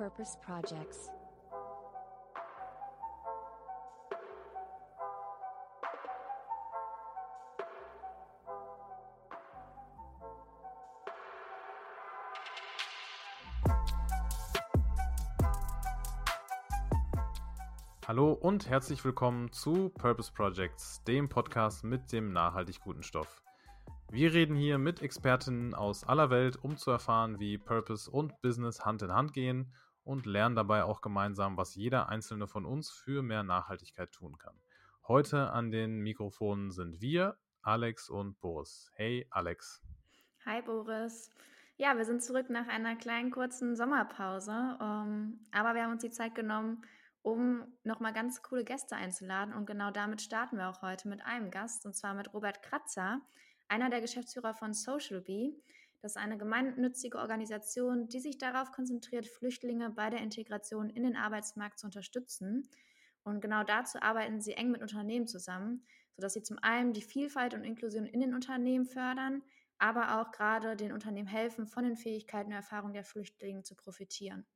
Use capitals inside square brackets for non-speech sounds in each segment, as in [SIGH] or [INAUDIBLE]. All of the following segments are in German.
Purpose Projects. Hallo und herzlich willkommen zu Purpose Projects, dem Podcast mit dem nachhaltig guten Stoff. Wir reden hier mit Expertinnen aus aller Welt, um zu erfahren, wie Purpose und Business Hand in Hand gehen und lernen dabei auch gemeinsam, was jeder einzelne von uns für mehr Nachhaltigkeit tun kann. Heute an den Mikrofonen sind wir, Alex und Boris. Hey Alex. Hi Boris. Ja, wir sind zurück nach einer kleinen kurzen Sommerpause, um, ähm, aber wir haben uns die Zeit genommen, um nochmal ganz coole Gäste einzuladen. Und genau damit starten wir auch heute mit einem Gast, und zwar mit Robert Kratzer, einer der Geschäftsführer von Social Bee. Das ist eine gemeinnützige Organisation, die sich darauf konzentriert, Flüchtlinge bei der Integration in den Arbeitsmarkt zu unterstützen. Und genau dazu arbeiten sie eng mit Unternehmen zusammen, sodass sie zum einen die Vielfalt und Inklusion in den Unternehmen fördern, aber auch gerade den Unternehmen helfen, von den Fähigkeiten und Erfahrungen der Flüchtlinge zu profitieren.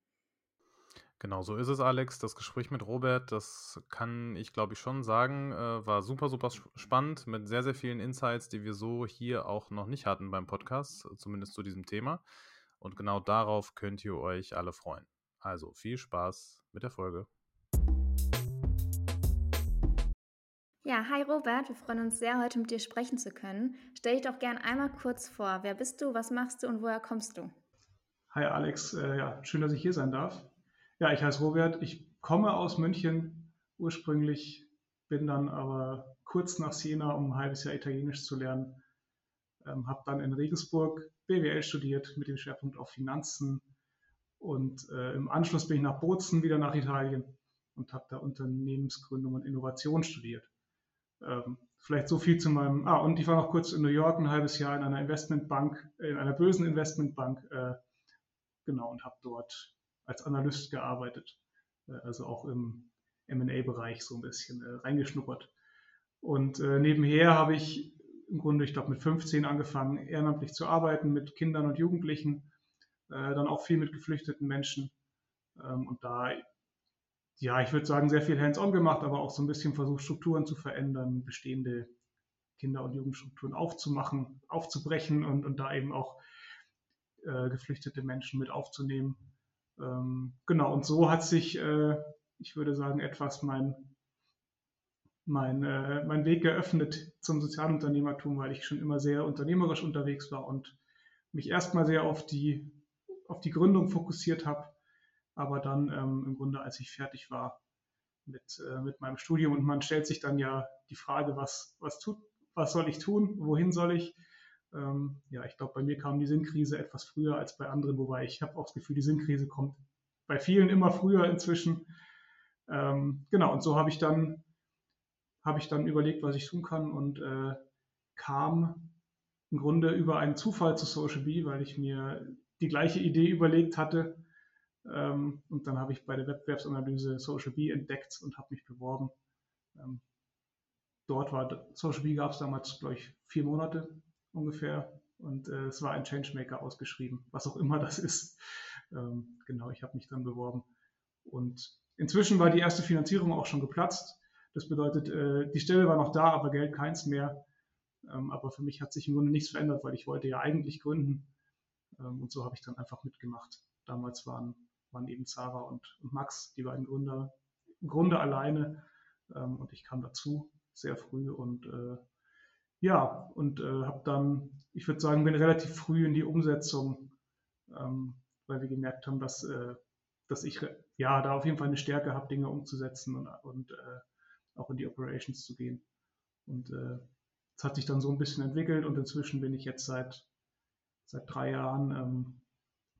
Genau, so ist es, Alex. Das Gespräch mit Robert, das kann ich, glaube ich, schon sagen, äh, war super, super spannend mit sehr, sehr vielen Insights, die wir so hier auch noch nicht hatten beim Podcast, zumindest zu diesem Thema. Und genau darauf könnt ihr euch alle freuen. Also viel Spaß mit der Folge. Ja, hi Robert, wir freuen uns sehr, heute mit dir sprechen zu können. Stell dich doch gern einmal kurz vor. Wer bist du, was machst du und woher kommst du? Hi Alex, äh, ja, schön, dass ich hier sein darf. Ja, ich heiße Robert. Ich komme aus München ursprünglich, bin dann aber kurz nach Siena, um ein halbes Jahr Italienisch zu lernen. Ähm, habe dann in Regensburg BWL studiert mit dem Schwerpunkt auf Finanzen. Und äh, im Anschluss bin ich nach Bozen wieder nach Italien und habe da Unternehmensgründung und Innovation studiert. Ähm, vielleicht so viel zu meinem. Ah, und ich war noch kurz in New York ein halbes Jahr in einer Investmentbank, in einer bösen Investmentbank. Äh, genau, und habe dort als Analyst gearbeitet, äh, also auch im MA-Bereich so ein bisschen äh, reingeschnuppert. Und äh, nebenher habe ich im Grunde, ich glaube, mit 15 angefangen, ehrenamtlich zu arbeiten mit Kindern und Jugendlichen, dann auch viel mit geflüchteten Menschen. Ähm, und da, ja, ich würde sagen, sehr viel hands-on gemacht, aber auch so ein bisschen versucht, Strukturen zu verändern, bestehende Kinder- und Jugendstrukturen aufzumachen, aufzubrechen und, und da eben auch äh, geflüchtete Menschen mit aufzunehmen ähm, genau, und so hat sich, äh, ich würde sagen, etwas mein, mein, äh, mein Weg geöffnet zum Sozialunternehmertum, weil ich schon immer sehr unternehmerisch unterwegs war und mich erstmal sehr auf die, auf die Gründung fokussiert habe, aber dann ähm, im Grunde, als ich fertig war mit, äh, mit meinem Studium. Und man stellt sich dann ja die Frage, was, was, tut, was soll ich tun, wohin soll ich, ähm, ja, ich glaube, bei mir kam die Sinnkrise etwas früher als bei anderen, wobei ich habe auch das Gefühl, die Sinnkrise kommt bei vielen immer früher inzwischen. Ähm, genau, und so habe ich dann ich dann überlegt, was ich tun kann und äh, kam im Grunde über einen Zufall zu Social Bee, weil ich mir die gleiche Idee überlegt hatte. Ähm, und dann habe ich bei der Wettbewerbsanalyse Social Bee entdeckt und habe mich beworben. Ähm, dort war Social Bee gab es damals, glaube ich, vier Monate ungefähr. Und äh, es war ein Changemaker ausgeschrieben, was auch immer das ist. Ähm, genau, ich habe mich dann beworben. Und inzwischen war die erste Finanzierung auch schon geplatzt. Das bedeutet, äh, die Stelle war noch da, aber Geld keins mehr. Ähm, aber für mich hat sich im Grunde nichts verändert, weil ich wollte ja eigentlich gründen. Ähm, und so habe ich dann einfach mitgemacht. Damals waren, waren eben Sarah und, und Max, die beiden Gründer, im Grunde alleine. Ähm, und ich kam dazu sehr früh und äh, ja, und äh, habe dann, ich würde sagen, bin relativ früh in die Umsetzung, ähm, weil wir gemerkt haben, dass, äh, dass ich ja da auf jeden Fall eine Stärke habe, Dinge umzusetzen und, und äh, auch in die Operations zu gehen. Und äh, es hat sich dann so ein bisschen entwickelt und inzwischen bin ich jetzt seit, seit drei Jahren ähm,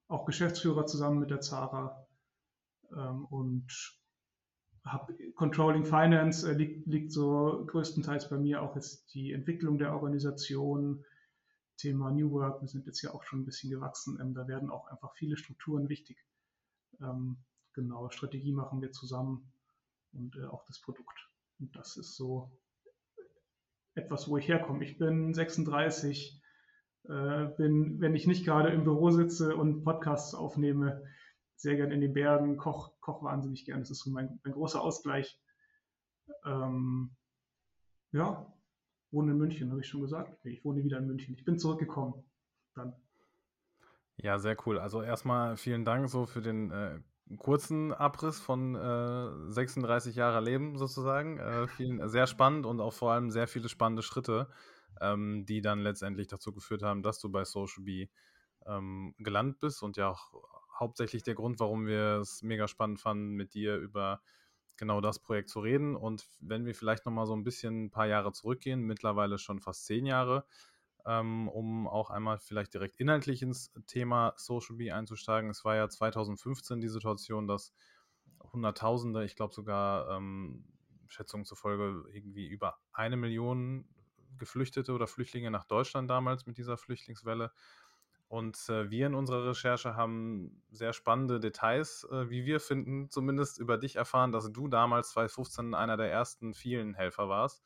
auch Geschäftsführer zusammen mit der Zara ähm, und habe Controlling Finance äh, liegt, liegt so größtenteils bei mir auch jetzt die Entwicklung der Organisation, Thema New Work. Wir sind jetzt ja auch schon ein bisschen gewachsen. Ähm, da werden auch einfach viele Strukturen wichtig. Ähm, genau, Strategie machen wir zusammen und äh, auch das Produkt. Und das ist so etwas, wo ich herkomme. Ich bin 36, äh, bin, wenn ich nicht gerade im Büro sitze und Podcasts aufnehme, sehr gern in den Bergen, koch, koch wahnsinnig gern. Das ist so mein, mein großer Ausgleich. Ähm, ja, wohne in München, habe ich schon gesagt. Nee, ich wohne wieder in München. Ich bin zurückgekommen. Dann. Ja, sehr cool. Also erstmal vielen Dank so für den äh, kurzen Abriss von äh, 36 Jahre Leben sozusagen. Äh, vielen, sehr spannend und auch vor allem sehr viele spannende Schritte, ähm, die dann letztendlich dazu geführt haben, dass du bei Social Bee ähm, gelandet bist und ja auch hauptsächlich der Grund, warum wir es mega spannend fanden, mit dir über genau das Projekt zu reden. Und wenn wir vielleicht nochmal so ein bisschen ein paar Jahre zurückgehen, mittlerweile schon fast zehn Jahre, ähm, um auch einmal vielleicht direkt inhaltlich ins Thema Social Bee einzusteigen. Es war ja 2015 die Situation, dass Hunderttausende, ich glaube sogar ähm, Schätzungen zufolge irgendwie über eine Million Geflüchtete oder Flüchtlinge nach Deutschland damals mit dieser Flüchtlingswelle. Und äh, wir in unserer Recherche haben sehr spannende Details, äh, wie wir finden, zumindest über dich erfahren, dass du damals 2015 einer der ersten vielen Helfer warst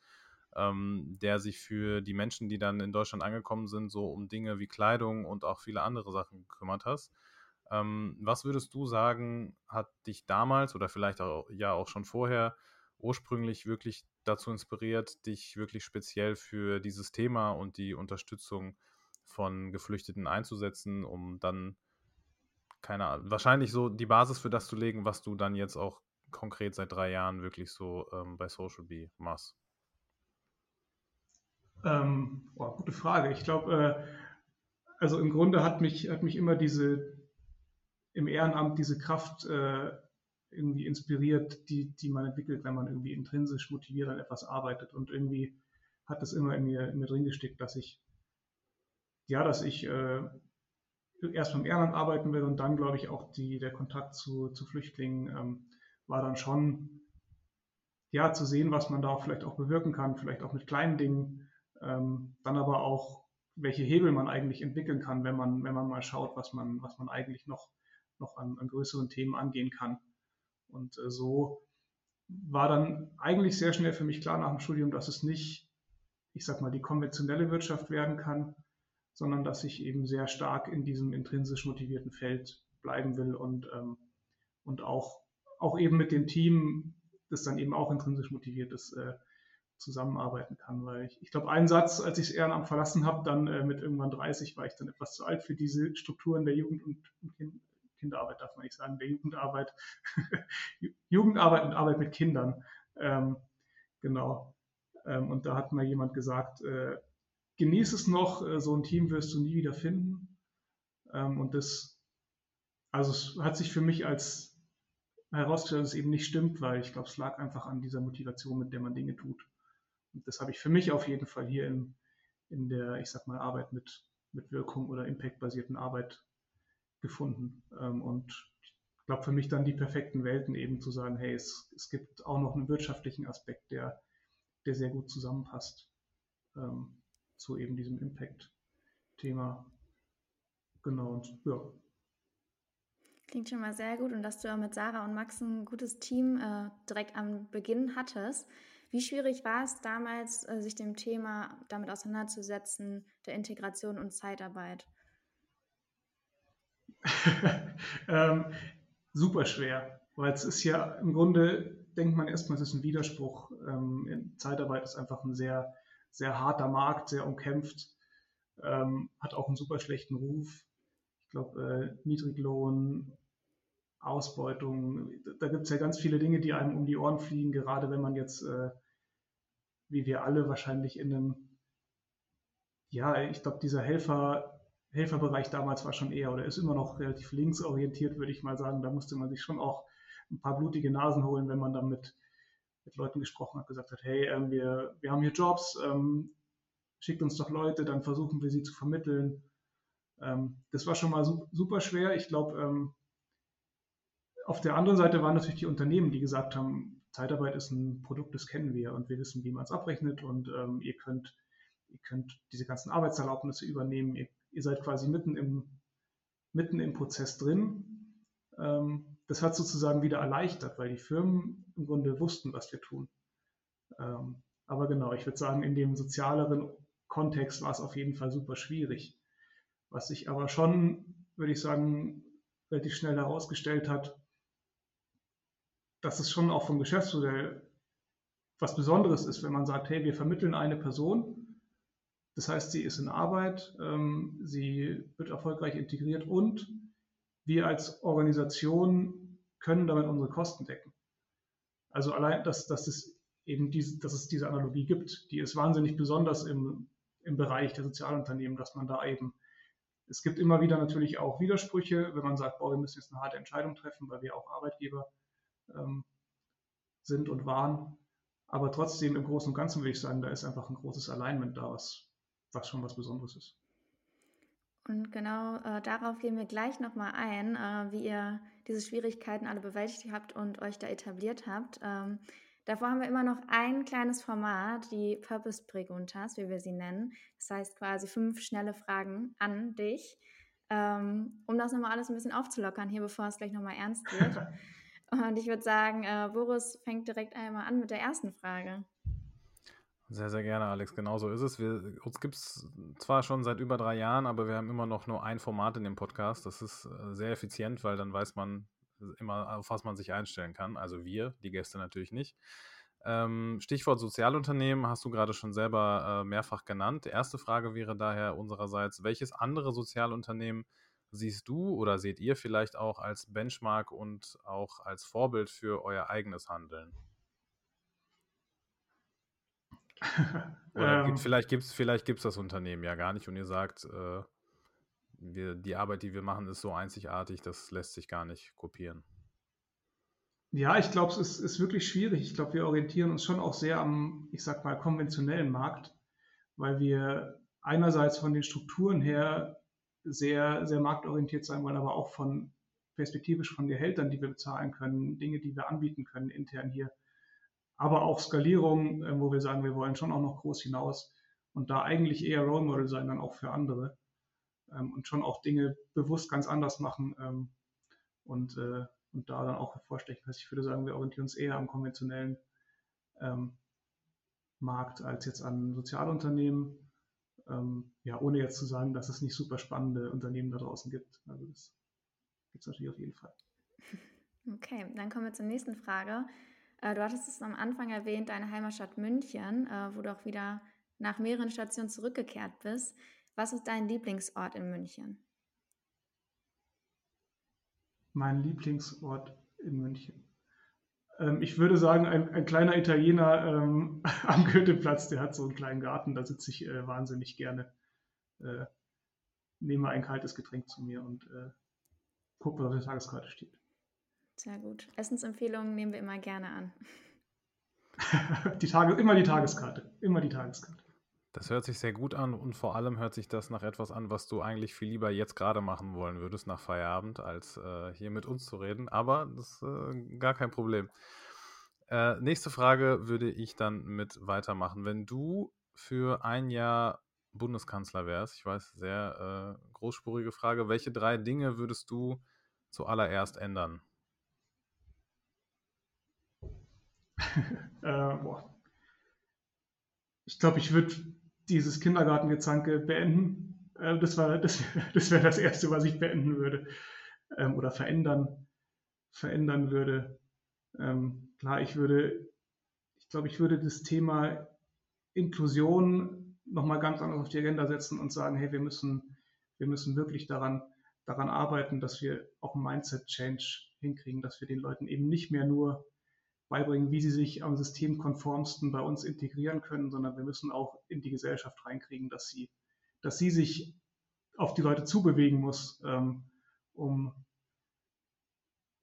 ähm, der sich für die Menschen, die dann in Deutschland angekommen sind, so um Dinge wie Kleidung und auch viele andere Sachen gekümmert hast. Ähm, was würdest du sagen, hat dich damals oder vielleicht auch, ja auch schon vorher ursprünglich wirklich dazu inspiriert, dich wirklich speziell für dieses Thema und die Unterstützung von Geflüchteten einzusetzen, um dann keine Ahnung, wahrscheinlich so die Basis für das zu legen, was du dann jetzt auch konkret seit drei Jahren wirklich so ähm, bei Social Bee machst? Ähm, boah, gute Frage. Ich glaube, äh, also im Grunde hat mich, hat mich immer diese, im Ehrenamt diese Kraft äh, irgendwie inspiriert, die, die man entwickelt, wenn man irgendwie intrinsisch motiviert an etwas arbeitet. Und irgendwie hat das immer in mir, in mir drin gesteckt, dass ich, ja, dass ich äh, erst beim Ehrenamt arbeiten will und dann, glaube ich, auch die, der Kontakt zu, zu Flüchtlingen ähm, war dann schon, ja, zu sehen, was man da vielleicht auch bewirken kann, vielleicht auch mit kleinen Dingen, ähm, dann aber auch, welche Hebel man eigentlich entwickeln kann, wenn man, wenn man mal schaut, was man, was man eigentlich noch, noch an, an größeren Themen angehen kann. Und äh, so war dann eigentlich sehr schnell für mich klar nach dem Studium, dass es nicht, ich sag mal, die konventionelle Wirtschaft werden kann, sondern dass ich eben sehr stark in diesem intrinsisch motivierten Feld bleiben will und, ähm, und auch, auch eben mit dem Team, das dann eben auch intrinsisch motiviert ist, äh, zusammenarbeiten kann. Weil ich, ich glaube, ein Satz, als ich das Ehrenamt verlassen habe, dann äh, mit irgendwann 30 war ich dann etwas zu alt für diese Strukturen der Jugend- und, kind, Kinderarbeit, darf man nicht sagen, der Jugendarbeit, [LAUGHS] Jugendarbeit und Arbeit mit Kindern. Ähm, genau. Ähm, und da hat mal jemand gesagt, äh, genieß es noch, äh, so ein Team wirst du nie wieder finden. Ähm, und das, also es hat sich für mich als herausgestellt, dass es eben nicht stimmt, weil ich glaube, es lag einfach an dieser Motivation, mit der man Dinge tut. Und das habe ich für mich auf jeden Fall hier in, in der, ich sag mal, Arbeit mit, mit Wirkung oder Impact-basierten Arbeit gefunden. Ähm, und ich glaube, für mich dann die perfekten Welten eben zu sagen, hey, es, es gibt auch noch einen wirtschaftlichen Aspekt, der, der sehr gut zusammenpasst ähm, zu eben diesem Impact-Thema. Genau, und ja. Klingt schon mal sehr gut und dass du auch mit Sarah und Max ein gutes Team äh, direkt am Beginn hattest. Wie schwierig war es damals, äh, sich dem Thema damit auseinanderzusetzen, der Integration und Zeitarbeit? [LAUGHS] ähm, super schwer, weil es ist ja im Grunde, denkt man erstmal, es ist ein Widerspruch. Ähm, Zeitarbeit ist einfach ein sehr, sehr harter Markt, sehr umkämpft, ähm, hat auch einen super schlechten Ruf. Ich glaube, äh, Niedriglohn, Ausbeutung. Da gibt es ja ganz viele Dinge, die einem um die Ohren fliegen, gerade wenn man jetzt, äh, wie wir alle wahrscheinlich in einem, ja, ich glaube, dieser Helfer, Helferbereich damals war schon eher oder ist immer noch relativ linksorientiert, würde ich mal sagen. Da musste man sich schon auch ein paar blutige Nasen holen, wenn man dann mit, Leuten gesprochen hat, gesagt hat, hey, ähm, wir, wir haben hier Jobs, ähm, schickt uns doch Leute, dann versuchen wir sie zu vermitteln. Ähm, das war schon mal super schwer. Ich glaube, ähm, auf der anderen Seite waren natürlich die Unternehmen, die gesagt haben, Zeitarbeit ist ein Produkt, das kennen wir und wir wissen, wie man es abrechnet und ähm, ihr, könnt, ihr könnt diese ganzen Arbeitserlaubnisse übernehmen. Ihr, ihr seid quasi mitten im, mitten im Prozess drin. Ähm, das hat sozusagen wieder erleichtert, weil die Firmen im Grunde wussten, was wir tun. Ähm, aber genau, ich würde sagen, in dem sozialeren Kontext war es auf jeden Fall super schwierig. Was ich aber schon, würde ich sagen, relativ schnell herausgestellt hat, dass es schon auch vom Geschäftsmodell was Besonderes ist, wenn man sagt, hey, wir vermitteln eine Person. Das heißt, sie ist in Arbeit, ähm, sie wird erfolgreich integriert und wir als Organisation können damit unsere Kosten decken. Also allein, dass, dass, es eben diese, dass es diese Analogie gibt, die ist wahnsinnig besonders im, im Bereich der Sozialunternehmen, dass man da eben, es gibt immer wieder natürlich auch Widersprüche, wenn man sagt, boah, wir müssen jetzt eine harte Entscheidung treffen, weil wir auch Arbeitgeber ähm, sind und waren. Aber trotzdem im Großen und Ganzen würde ich sagen, da ist einfach ein großes Alignment da, was, was schon was Besonderes ist. Und genau äh, darauf gehen wir gleich nochmal ein, äh, wie ihr diese Schwierigkeiten alle bewältigt habt und euch da etabliert habt. Ähm, davor haben wir immer noch ein kleines Format, die Purpose Preguntas, wie wir sie nennen. Das heißt quasi fünf schnelle Fragen an dich, ähm, um das nochmal alles ein bisschen aufzulockern hier, bevor es gleich nochmal ernst wird. [LAUGHS] Und ich würde sagen, äh, Boris fängt direkt einmal an mit der ersten Frage. Sehr, sehr gerne, Alex. Genauso ist es. Wir, uns gibt es zwar schon seit über drei Jahren, aber wir haben immer noch nur ein Format in dem Podcast. Das ist äh, sehr effizient, weil dann weiß man immer, auf was man sich einstellen kann. Also wir, die Gäste natürlich nicht. Ähm, Stichwort Sozialunternehmen hast du gerade schon selber äh, mehrfach genannt. Die erste Frage wäre daher unsererseits, welches andere Sozialunternehmen siehst du oder seht ihr vielleicht auch als Benchmark und auch als Vorbild für euer eigenes Handeln? [LAUGHS] Oder ähm, gibt, vielleicht gibt es vielleicht gibt's das Unternehmen ja gar nicht und ihr sagt, äh, wir, die Arbeit, die wir machen, ist so einzigartig, das lässt sich gar nicht kopieren. Ja, ich glaube, es ist, ist, wirklich schwierig. Ich glaube, wir orientieren uns schon auch sehr am, ich sag mal, konventionellen Markt, weil wir einerseits von den Strukturen her sehr, sehr marktorientiert sein wollen, aber auch von perspektivisch von Gehältern, die wir bezahlen können, Dinge, die wir anbieten können intern hier. Aber auch Skalierung, äh, wo wir sagen, wir wollen schon auch noch groß hinaus und da eigentlich eher Role Model sein, dann auch für andere ähm, und schon auch Dinge bewusst ganz anders machen ähm, und, äh, und da dann auch hervorstechen. Also ich würde sagen, wir orientieren uns eher am konventionellen ähm, Markt als jetzt an Sozialunternehmen ja, ohne jetzt zu sagen, dass es nicht super spannende Unternehmen da draußen gibt. Also das gibt es natürlich auf jeden Fall. [LAUGHS] Okay, dann kommen wir zur nächsten Frage. Äh, du hattest es am Anfang erwähnt, deine Heimatstadt München, äh, wo du auch wieder nach mehreren Stationen zurückgekehrt bist. Was ist dein Lieblingsort in München? Mein Lieblingsort in München. Ähm, ich würde sagen, ein, ein kleiner Italiener ähm, [LAUGHS] am Goetheplatz, der hat so einen kleinen Garten, da sitze ich äh, wahnsinnig gerne. Äh, nehme ein kaltes Getränk zu mir und äh, gucke, was auf der Tageskarte steht. Sehr gut. Essensempfehlungen nehmen wir immer gerne an. [LAUGHS] die Tage, immer die Tageskarte. Immer die Tageskarte. Das hört sich sehr gut an und vor allem hört sich das nach etwas an, was du eigentlich viel lieber jetzt gerade machen wollen würdest nach Feierabend, als äh, hier mit uns zu reden. Aber das ist äh, gar kein Problem. Äh, nächste Frage würde ich dann mit weitermachen. Wenn du für ein Jahr Bundeskanzler wärst, ich weiß, sehr äh, großspurige Frage, welche drei Dinge würdest du zuallererst ändern? [LAUGHS] Äh, ich glaube, ich würde dieses Kindergartengezanke beenden. Äh, das war das, [LAUGHS] das wäre das Erste, was ich beenden würde ähm, oder verändern, verändern würde. Ähm, klar, ich würde, ich glaube, ich würde das Thema Inklusion nochmal ganz anders auf die Agenda setzen und sagen, hey, wir müssen, wir müssen wirklich daran, daran arbeiten, dass wir auch ein Mindset-Change hinkriegen, dass wir den Leuten eben nicht mehr nur beibringen, wie sie sich am systemkonformsten bei uns integrieren können, sondern wir müssen auch in die Gesellschaft reinkriegen, dass sie, dass sie sich auf die Leute zubewegen muss, ähm, um,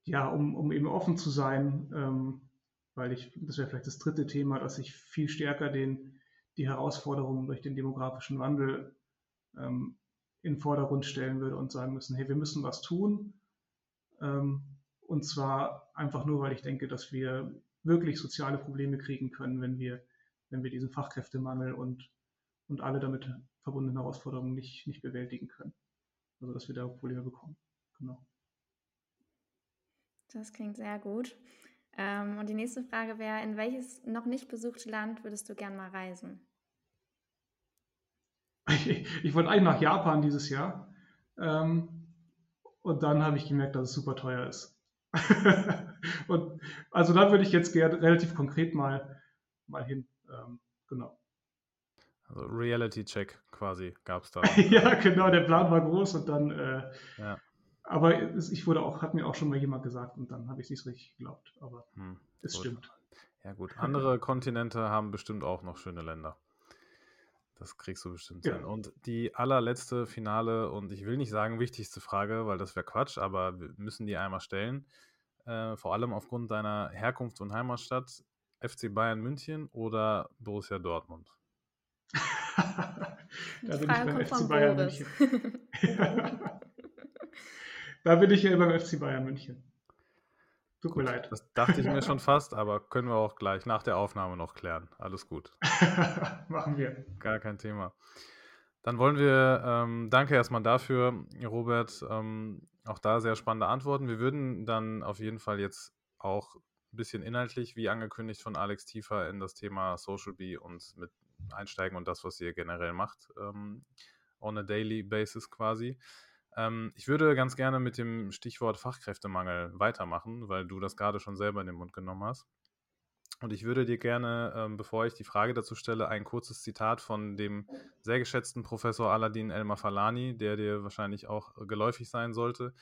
ja, um, um eben offen zu sein, ähm, weil ich, das wäre vielleicht das dritte Thema, dass ich viel stärker den, die Herausforderungen durch den demografischen Wandel ähm, in den Vordergrund stellen würde und sagen müssen, hey, wir müssen was tun. Ähm, und zwar einfach nur, weil ich denke, dass wir wirklich soziale Probleme kriegen können, wenn wir, wenn wir diesen Fachkräftemangel und, und alle damit verbundenen Herausforderungen nicht, nicht bewältigen können. Also dass wir da Probleme bekommen. Genau. Das klingt sehr gut. Ähm, und die nächste Frage wäre, in welches noch nicht besuchte Land würdest du gern mal reisen? Ich, [LAUGHS] ich wollte eigentlich nach Japan dieses Jahr. Ähm, Und dann habe ich gemerkt, dass es super teuer ist. [LAUGHS] und also da würde ich jetzt gerne relativ konkret mal, mal hin. Ähm, genau. Also Reality-Check quasi gab es da. [LAUGHS] ja, genau, der Plan war groß und dann, äh, ja. aber ich wurde auch, hat mir auch schon mal jemand gesagt und dann habe ich es nicht richtig geglaubt. Aber hm, es gut. stimmt. Ja gut, andere Kontinente haben bestimmt auch noch schöne Länder. Das kriegst du bestimmt ja. hin. Und die allerletzte Finale und ich will nicht sagen wichtigste Frage, weil das wäre Quatsch, aber wir müssen die einmal stellen. Äh, vor allem aufgrund deiner Herkunft und Heimatstadt. FC Bayern München oder Borussia Dortmund? [LAUGHS] da bin ich beim FC Bayern München. [LAUGHS] da bin ich ja beim FC Bayern München. Tut gut, mir leid. Das dachte ich mir schon [LAUGHS] fast, aber können wir auch gleich nach der Aufnahme noch klären. Alles gut. [LAUGHS] Machen wir. Gar kein Thema. Dann wollen wir, ähm, danke erstmal dafür, Robert. Ähm, auch da sehr spannende Antworten. Wir würden dann auf jeden Fall jetzt auch ein bisschen inhaltlich, wie angekündigt von Alex, tiefer in das Thema Social Bee und mit einsteigen und das, was ihr generell macht, ähm, on a daily basis quasi. Ähm, ich würde ganz gerne mit dem Stichwort Fachkräftemangel weitermachen, weil du das gerade schon selber in den Mund genommen hast. Und ich würde dir gerne, ähm, bevor ich die Frage dazu stelle, ein kurzes Zitat von dem sehr geschätzten Professor Aladin Elmar Falani, der dir wahrscheinlich auch geläufig sein sollte.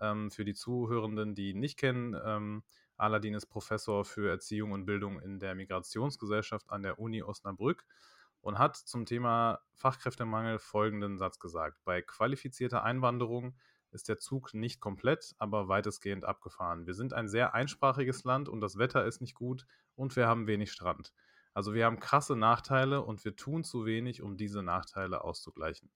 Ähm, für die Zuhörenden, die ihn nicht kennen, ähm, Aladin ist Professor für Erziehung und Bildung in der Migrationsgesellschaft an der Uni Osnabrück und hat zum Thema Fachkräftemangel folgenden Satz gesagt. Bei qualifizierter Einwanderung ist der Zug nicht komplett, aber weitestgehend abgefahren. Wir sind ein sehr einsprachiges Land und das Wetter ist nicht gut und wir haben wenig Strand. Also wir haben krasse Nachteile und wir tun zu wenig, um diese Nachteile auszugleichen.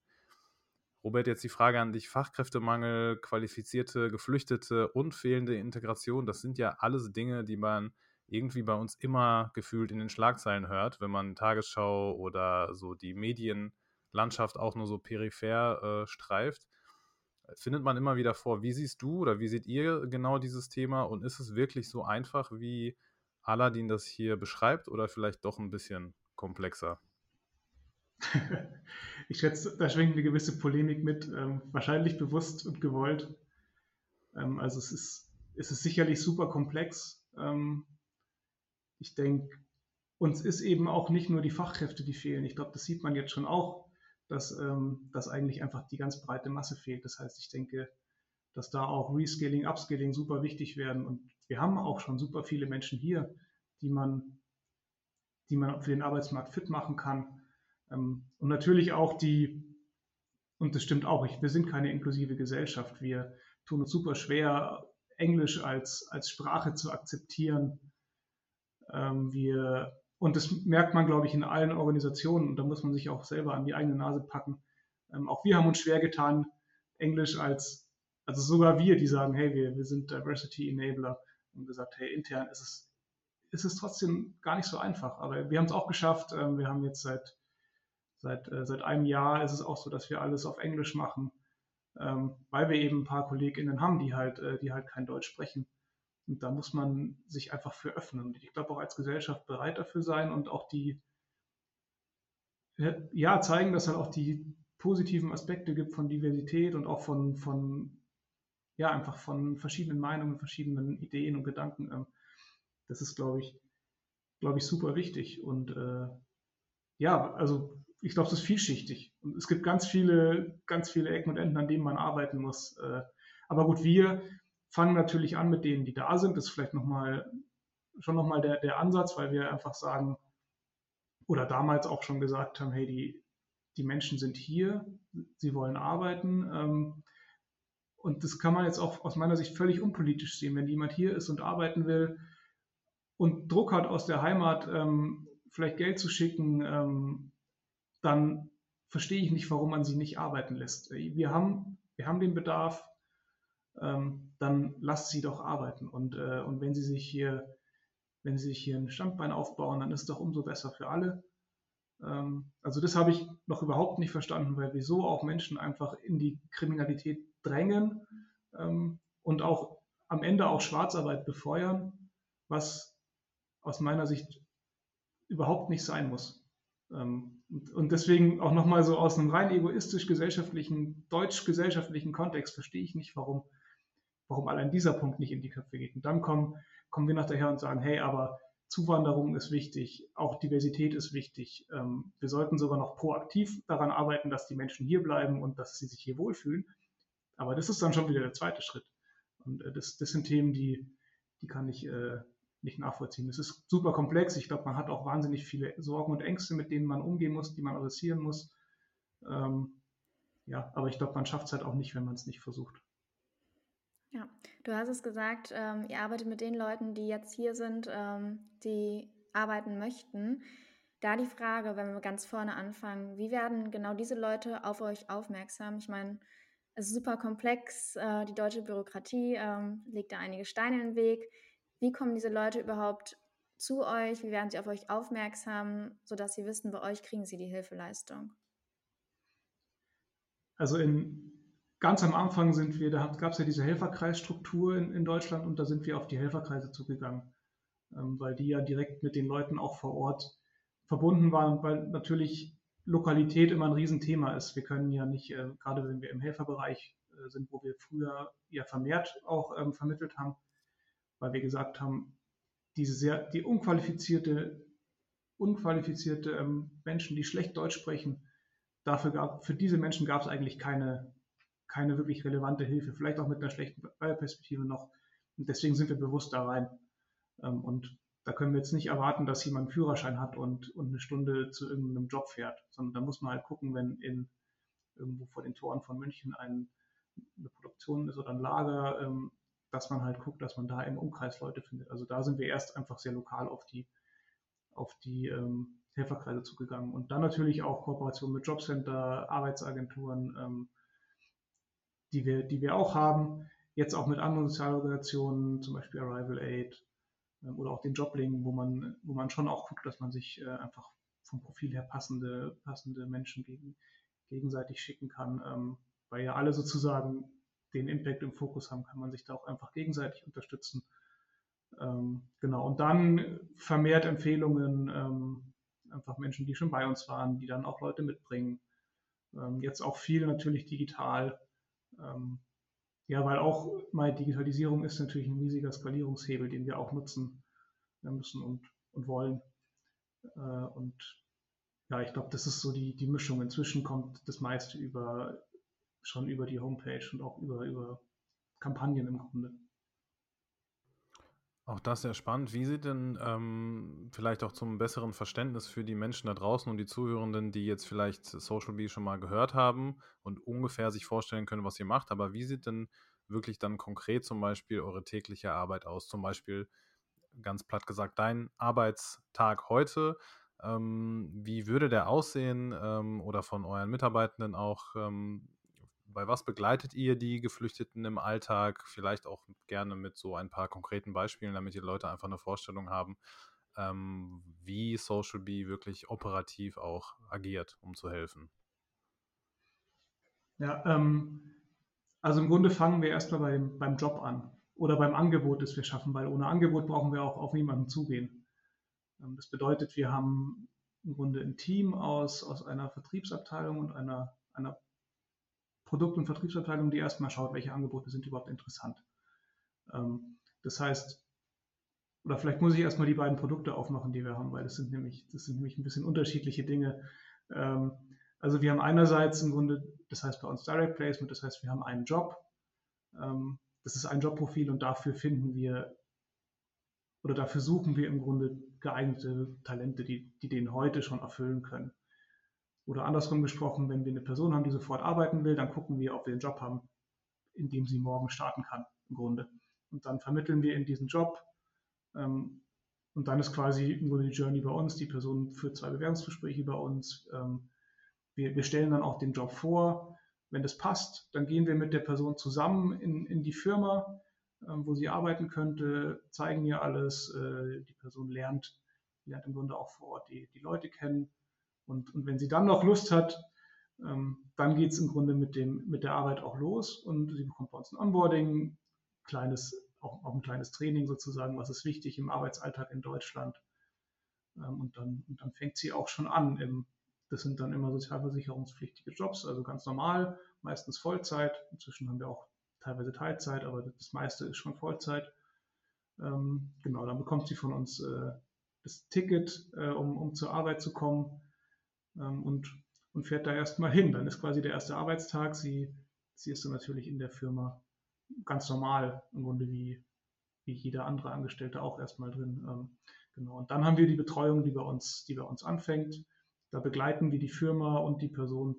Robert, jetzt die Frage an dich. Fachkräftemangel, qualifizierte Geflüchtete und fehlende Integration, das sind ja alles Dinge, die man irgendwie bei uns immer gefühlt in den Schlagzeilen hört, wenn man Tagesschau oder so die Medienlandschaft auch nur so peripher äh, streift, findet man immer wieder vor. Wie siehst du oder wie seht ihr genau dieses Thema und ist es wirklich so einfach, wie Aladdin das hier beschreibt oder vielleicht doch ein bisschen komplexer? [LAUGHS] Ich schätze, da schwingt eine gewisse Polemik mit, ähm, wahrscheinlich bewusst und gewollt. Ähm, also es ist, es ist sicherlich super komplex. Ähm, ich denke, uns ist eben auch nicht nur die Fachkräfte, die fehlen. Ich glaube, das sieht man jetzt schon auch, dass, ähm, dass eigentlich einfach die ganz breite Masse fehlt. Das heißt, ich denke, dass da auch Rescaling, Upscaling super wichtig werden. Und wir haben auch schon super viele Menschen hier, die man, die man für den Arbeitsmarkt fit machen kann. Ähm, und natürlich auch die, und das stimmt auch, ich, wir sind keine inklusive Gesellschaft. Wir tun uns super schwer, Englisch als, als Sprache zu akzeptieren. Ähm, wir, und das merkt man, glaube ich, in allen Organisationen und da muss man sich auch selber an die eigene Nase packen. Ähm, auch wir haben uns schwer getan, Englisch als, also sogar wir, die sagen, hey, wir, wir sind Diversity Enabler und gesagt, hey, intern ist es, ist es trotzdem gar nicht so einfach. Aber wir haben es auch geschafft. Ähm, wir haben jetzt seit, seit, äh, seit einem Jahr ist es auch so, dass wir alles auf Englisch machen, weil wir eben ein paar KollegInnen haben, die halt, äh, die halt kein Deutsch sprechen. Und da muss man sich einfach für öffnen. Und ich glaube auch als Gesellschaft bereit dafür sein und auch die, ja, zeigen, dass halt auch die positiven Aspekte gibt von Diversität und auch von, von ja, einfach von verschiedenen Meinungen, verschiedenen Ideen und Gedanken. Ähm, das ist, glaube ich, glaube ich, super wichtig. Und äh, ja, also ich glaube, es ist vielschichtig. Und es gibt ganz viele, ganz viele Ecken und Enden, an denen man arbeiten muss. Äh, aber gut, wir, fangen natürlich an mit denen, die da sind. Das ist vielleicht noch mal, schon nochmal der, der Ansatz, weil wir einfach sagen, oder damals auch schon gesagt haben, hey, die, die Menschen sind hier, sie wollen arbeiten. Ähm, und das kann man jetzt auch aus meiner Sicht völlig unpolitisch sehen. Wenn jemand hier ist und arbeiten will und Druck hat aus der Heimat, ähm, vielleicht Geld zu schicken, ähm, dann verstehe ich nicht, warum man sie nicht arbeiten lässt. Wir haben, wir haben den Bedarf, ähm, dann lasst sie doch arbeiten. Und, äh, und wenn sie sich hier, wenn sie sich hier ein Standbein aufbauen, dann ist es doch umso besser für alle. Ähm, also das habe ich noch überhaupt nicht verstanden, weil wieso auch Menschen einfach in die Kriminalität drängen ähm, und auch am Ende auch Schwarzarbeit befeuern, was aus meiner Sicht überhaupt nicht sein muss. Ähm, und deswegen auch nochmal so aus einem rein egoistisch gesellschaftlichen, deutsch-gesellschaftlichen Kontext verstehe ich nicht, warum warum allein dieser Punkt nicht in die Köpfe geht. Und dann kommen, kommen wir nachher und sagen, hey, aber Zuwanderung ist wichtig, auch Diversität ist wichtig. Ähm, wir sollten sogar noch proaktiv daran arbeiten, dass die Menschen hier bleiben und dass sie sich hier wohlfühlen. Aber das ist dann schon wieder der zweite Schritt. Und äh, das, das sind Themen, die, die kann ich äh, nicht nachvollziehen. Es ist super komplex. Ich glaube, man hat auch wahnsinnig viele Sorgen und Ängste, mit denen man umgehen muss, die man adressieren muss. Ähm, ja, aber ich glaube, man schafft es halt auch nicht, wenn man es nicht versucht. Ja, du hast es gesagt, ähm, ihr arbeitet mit den Leuten, die jetzt hier sind, ähm, die arbeiten möchten. Da die Frage, wenn wir ganz vorne anfangen, wie werden genau diese Leute auf euch aufmerksam? Ich meine, es ist super komplex, äh, die deutsche Bürokratie ähm, legt da einige Steine in den Weg. Wie kommen diese Leute überhaupt zu euch? Wie werden sie auf euch aufmerksam, sodass sie wissen, bei euch kriegen sie die Hilfeleistung? Also in, ganz am Anfang sind wir, da gab es ja diese Helferkreisstruktur in, in, Deutschland und da sind wir auf die Helferkreise zugegangen, ähm, weil die ja direkt mit den Leuten auch vor Ort verbunden waren, weil natürlich Lokalität immer ein Riesenthema ist. Wir können ja nicht, äh, gerade wenn wir im Helferbereich äh, sind, wo wir früher ja vermehrt auch ähm, vermittelt haben, weil wir gesagt haben, diese sehr, die unqualifizierte, unqualifizierte ähm, Menschen, die schlecht Deutsch sprechen, dafür gab, für diese Menschen gab es eigentlich keine, keine wirklich relevante Hilfe, vielleicht auch mit einer schlechten Perspektive noch. Und deswegen sind wir bewusst da rein. Ähm, und da können wir jetzt nicht erwarten, dass jemand einen Führerschein hat und, und eine Stunde zu irgendeinem Job fährt, sondern da muss man halt gucken, wenn in irgendwo vor den Toren von München ein, eine Produktion ist oder ein Lager, ähm, dass man halt guckt, dass man da im Umkreis Leute findet. Also da sind wir erst einfach sehr lokal auf die, auf die ähm, Helferkreise zugegangen. Und dann natürlich auch Kooperation mit Jobcenter, Arbeitsagenturen, ähm, die, wir, die wir auch haben. Jetzt auch mit anderen Sozialorganisationen, zum Beispiel Arrival Aid ähm, oder auch den Joblink, wo man, wo man schon auch guckt, dass man sich äh, einfach vom Profil her passende, passende Menschen gegen, gegenseitig schicken kann, ähm, weil ja alle sozusagen den Impact im Fokus haben, kann man sich da auch einfach gegenseitig unterstützen. Ähm, genau, und dann vermehrt Empfehlungen, einfach Menschen, die schon bei uns waren, die dann auch Leute mitbringen. Jetzt auch viel natürlich digital. Ähm, ja, weil auch mal Digitalisierung ist natürlich ein riesiger Skalierungshebel, den wir auch nutzen müssen und, und wollen. Äh, und ja, ich glaube, das ist so die, die Mischung. Inzwischen kommt das meiste über schon über die Homepage und auch über, über Kampagnen im Grunde. Auch das sehr spannend. Wie sieht denn ähm, vielleicht auch zum besseren Verständnis für die Menschen da draußen und die Zuhörenden, die jetzt vielleicht Social Bee schon mal gehört haben und ungefähr sich vorstellen können, was ihr macht, aber wie sieht denn wirklich dann konkret zum Beispiel eure tägliche Arbeit aus? Zum Beispiel ganz platt gesagt, dein Arbeitstag heute. Ähm, wie würde der aussehen ähm, oder von euren Mitarbeitenden auch? Ähm, bei was begleitet ihr die Geflüchteten im Alltag? Vielleicht auch gerne mit so ein paar konkreten Beispielen, damit die Leute einfach eine Vorstellung haben, ähm, wie Social Bee wirklich operativ auch agiert, um zu helfen. Ja, ähm, also im Grunde fangen wir erstmal beim, beim Job an oder beim Angebot, das wir schaffen, weil ohne Angebot brauchen wir auch auf niemanden zugehen. Ähm, das bedeutet, wir haben im Grunde ein Team aus, aus einer Vertriebsabteilung und einer, einer Produkt- und Vertriebsabteilung, die erstmal schaut, welche Angebote sind überhaupt interessant. Ähm, das heißt, oder vielleicht muss ich erstmal die beiden Produkte aufmachen, die wir haben, weil das sind nämlich, das sind nämlich ein bisschen unterschiedliche Dinge. Ähm, also wir haben einerseits im Grunde, das heißt bei uns Direct Placement, das heißt, wir haben einen Job. Ähm, das ist ein Jobprofil und dafür finden wir oder dafür suchen wir im Grunde geeignete Talente, die, die den heute schon erfüllen können. Oder andersrum gesprochen, wenn wir eine Person haben, die sofort arbeiten will, dann gucken wir, ob wir einen Job haben, in dem sie morgen starten kann, im Grunde. Und dann vermitteln wir in diesen Job. Ähm, und dann ist quasi im Grunde die Journey bei uns. Die Person führt zwei Bewerbungsgespräche bei uns. Ähm, wir, wir stellen dann auch den Job vor. Wenn das passt, dann gehen wir mit der Person zusammen in, in die Firma, ähm, wo sie arbeiten könnte, zeigen ihr alles. Äh, die Person lernt, lernt im Grunde auch vor Ort die, die Leute kennen und, und wenn sie dann noch Lust hat, ähm, dann geht es im Grunde mit, dem, mit der Arbeit auch los und sie bekommt bei uns ein Onboarding, kleines, auch, auch ein kleines Training sozusagen, was ist wichtig im Arbeitsalltag in Deutschland. Ähm, und, dann, und dann fängt sie auch schon an. Im, das sind dann immer sozialversicherungspflichtige Jobs, also ganz normal, meistens Vollzeit. Inzwischen haben wir auch teilweise Teilzeit, aber das meiste ist schon Vollzeit. Ähm, genau, dann bekommt sie von uns äh, das Ticket, äh, um, um zur Arbeit zu kommen und, und fährt da erstmal hin. Dann ist quasi der erste Arbeitstag. Sie, sie ist dann natürlich in der Firma ganz normal, im Grunde wie, wie jeder andere Angestellte auch erstmal drin. Ähm, genau. Und dann haben wir die Betreuung, die bei uns, die bei uns anfängt. Da begleiten wir die Firma und die Person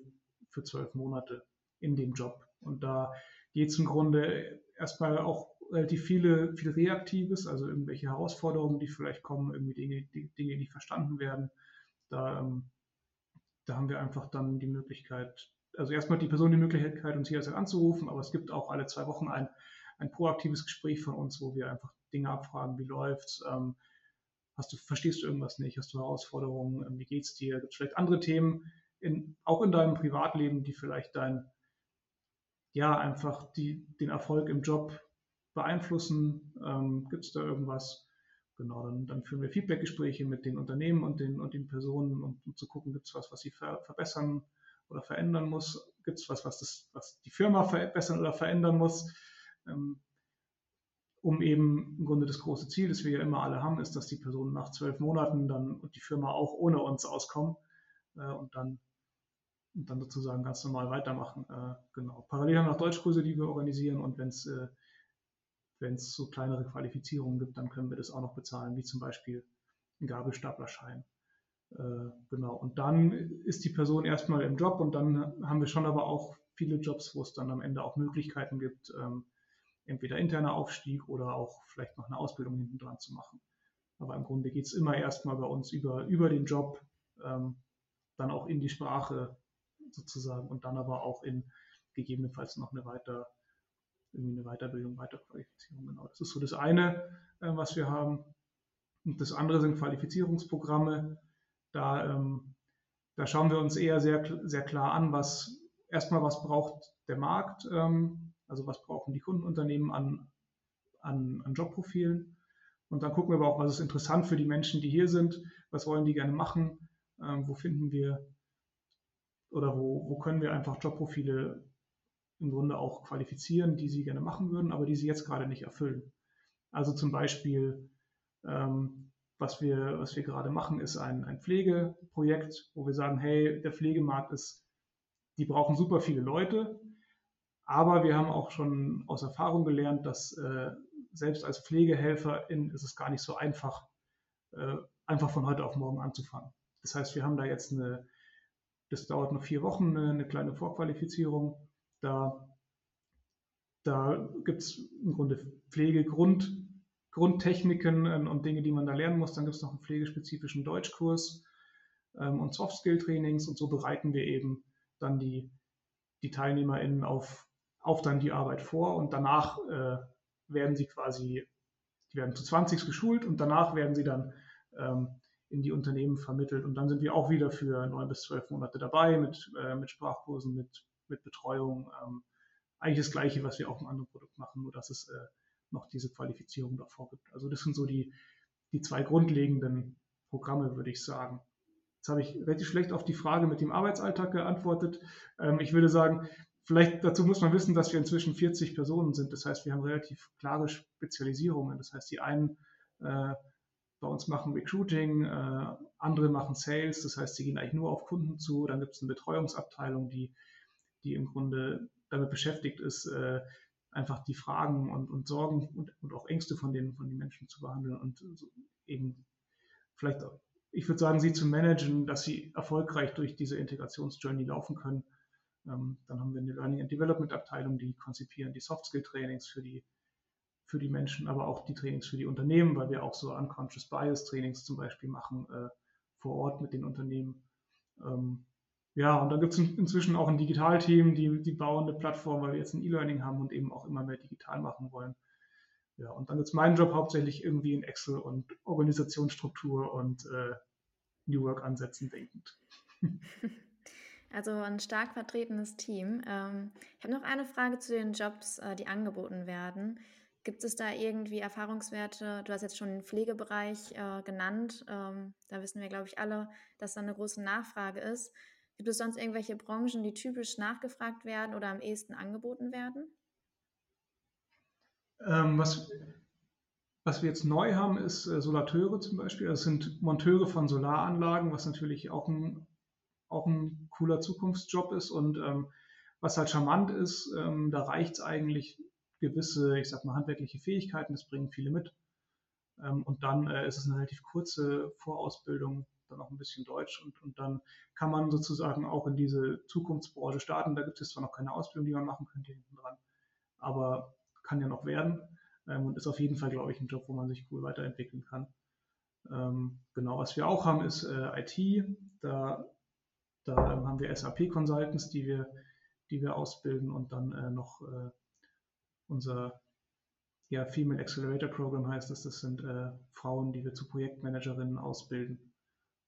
für zwölf Monate in dem Job. Und da geht es im Grunde erstmal auch relativ viele, viel Reaktives, also irgendwelche Herausforderungen, die vielleicht kommen, irgendwie Dinge, die, Dinge, die nicht verstanden werden. Da, ähm, da haben wir einfach dann die Möglichkeit, also erstmal die Person die Möglichkeit, uns jederzeit anzurufen, aber es gibt auch alle zwei Wochen ein, ein proaktives Gespräch von uns, wo wir einfach Dinge abfragen, wie läuft's, ähm, hast du, verstehst du irgendwas nicht, hast du Herausforderungen, ähm, wie geht's dir, gibt es vielleicht andere Themen, in, auch in deinem Privatleben, die vielleicht dein, ja, einfach die, den Erfolg im Job beeinflussen? Ähm, Gibt es da irgendwas? Genau, dann, dann führen wir Feedbackgespräche mit den Unternehmen und den, und den Personen, um, um zu gucken, gibt es was, was sie ver, verbessern oder verändern muss? Gibt es was, was, das, was die Firma verbessern oder verändern muss? Ähm, um eben im Grunde das große Ziel, das wir ja immer alle haben, ist, dass die Personen nach zwölf Monaten dann und die Firma auch ohne uns auskommen äh, und dann und dann sozusagen ganz normal weitermachen. Äh, genau. Parallel noch Deutschkurse, die wir organisieren und wenn es äh, wenn es so kleinere Qualifizierungen gibt, dann können wir das auch noch bezahlen, wie zum Beispiel ein Gabelstaplerschein. Äh, genau. Und dann ist die Person erstmal im Job und dann haben wir schon aber auch viele Jobs, wo es dann am Ende auch Möglichkeiten gibt, ähm, entweder interner Aufstieg oder auch vielleicht noch eine Ausbildung hinten dran zu machen. Aber im Grunde geht es immer erstmal bei uns über, über den Job, ähm, dann auch in die Sprache sozusagen und dann aber auch in gegebenenfalls noch eine weiter irgendwie eine Weiterbildung, Weiterqualifizierung. Genau, das ist so das eine, äh, was wir haben. Und das andere sind Qualifizierungsprogramme. Da, ähm, da schauen wir uns eher sehr, sehr klar an, was erstmal, was braucht der Markt, ähm, also was brauchen die Kundenunternehmen an, an, an Jobprofilen. Und dann gucken wir aber auch, was ist interessant für die Menschen, die hier sind, was wollen die gerne machen, ähm, wo finden wir oder wo, wo können wir einfach Jobprofile im Grunde auch qualifizieren, die sie gerne machen würden, aber die sie jetzt gerade nicht erfüllen. Also zum Beispiel, ähm, was, wir, was wir gerade machen, ist ein, ein Pflegeprojekt, wo wir sagen, hey, der Pflegemarkt ist, die brauchen super viele Leute, aber wir haben auch schon aus Erfahrung gelernt, dass äh, selbst als Pflegehelferin ist es gar nicht so einfach, äh, einfach von heute auf morgen anzufangen. Das heißt, wir haben da jetzt eine, das dauert noch vier Wochen, eine, eine kleine Vorqualifizierung da, da gibt es im Grunde Pflegegrund, Grundtechniken ähm, und Dinge, die man da lernen muss. Dann gibt es noch einen pflegespezifischen Deutschkurs ähm, und Soft-Skill-Trainings und so bereiten wir eben dann die, die TeilnehmerInnen auf, auf dann die Arbeit vor. Und danach äh, werden sie quasi, die werden zu 20 geschult und danach werden sie dann ähm, in die Unternehmen vermittelt. Und dann sind wir auch wieder für neun bis zwölf Monate dabei mit, äh, mit Sprachkursen, mit mit Betreuung. Ähm, eigentlich das Gleiche, was wir auch im anderen Produkt machen, nur dass es äh, noch diese Qualifizierung davor gibt. Also das sind so die, die zwei grundlegenden Programme, würde ich sagen. Jetzt habe ich relativ schlecht auf die Frage mit dem Arbeitsalltag geantwortet. Ähm, ich würde sagen, vielleicht dazu muss man wissen, dass wir inzwischen 40 Personen sind. Das heißt, wir haben relativ klare Spezialisierungen. Das heißt, die einen äh, bei uns machen Recruiting, äh, andere machen Sales. Das heißt, sie gehen eigentlich nur auf Kunden zu. Dann gibt es eine Betreuungsabteilung, die die im Grunde damit beschäftigt ist, äh, einfach die Fragen und, und Sorgen und, und, auch Ängste von den, von den Menschen zu behandeln und so eben vielleicht, ich würde sagen, sie zu managen, dass sie erfolgreich durch diese Integrationsjourney laufen können. Ähm, dann haben wir eine Learning and Development Abteilung, die konzipieren die Soft Skill Trainings für die, für die Menschen, aber auch die Trainings für die Unternehmen, weil wir auch so Unconscious Bias Trainings zum Beispiel machen äh, vor Ort mit den Unternehmen. Ähm, ja, und dann gibt es inzwischen auch ein Digitalteam, die, die bauen eine Plattform, weil wir jetzt ein E-Learning haben und eben auch immer mehr digital machen wollen. Ja, und dann ist mein Job hauptsächlich irgendwie in Excel und Organisationsstruktur und äh, New Work-Ansätzen denkend. [LAUGHS] Also ein stark vertretenes Team. Ähm, ich habe noch eine Frage zu den Jobs, äh, die angeboten werden. Gibt es da irgendwie Erfahrungswerte? Du hast jetzt schon den Pflegebereich äh, genannt. Ähm, da wissen wir, glaube ich, alle, dass da eine große Nachfrage ist. Gibt es sonst irgendwelche Branchen, die typisch nachgefragt werden oder am ehesten angeboten werden? Ähm, was, was wir jetzt neu haben, ist äh, Solateure zum Beispiel. Das sind Monteure von Solaranlagen, was natürlich auch ein, auch ein cooler Zukunftsjob ist. Und ähm, was halt charmant ist, ähm, da reicht es eigentlich gewisse, ich sag mal, handwerkliche Fähigkeiten, das bringen viele mit. Ähm, und dann äh, ist es eine relativ kurze Vorausbildung, dann auch ein bisschen Deutsch und, und dann kann man sozusagen auch in diese Zukunftsbranche starten. Da gibt es zwar noch keine Ausbildung, die man machen könnte hinten dran, aber kann ja noch werden ähm, und ist auf jeden Fall, glaube ich, ein Job, wo man sich cool weiterentwickeln kann. Ähm, genau, was wir auch haben, ist äh, IT. Da, da haben wir SAP-Consultants, die wir, die wir ausbilden und dann äh, noch äh, unser ja, Female Accelerator Program heißt das. Das sind äh, Frauen, die wir zu Projektmanagerinnen ausbilden.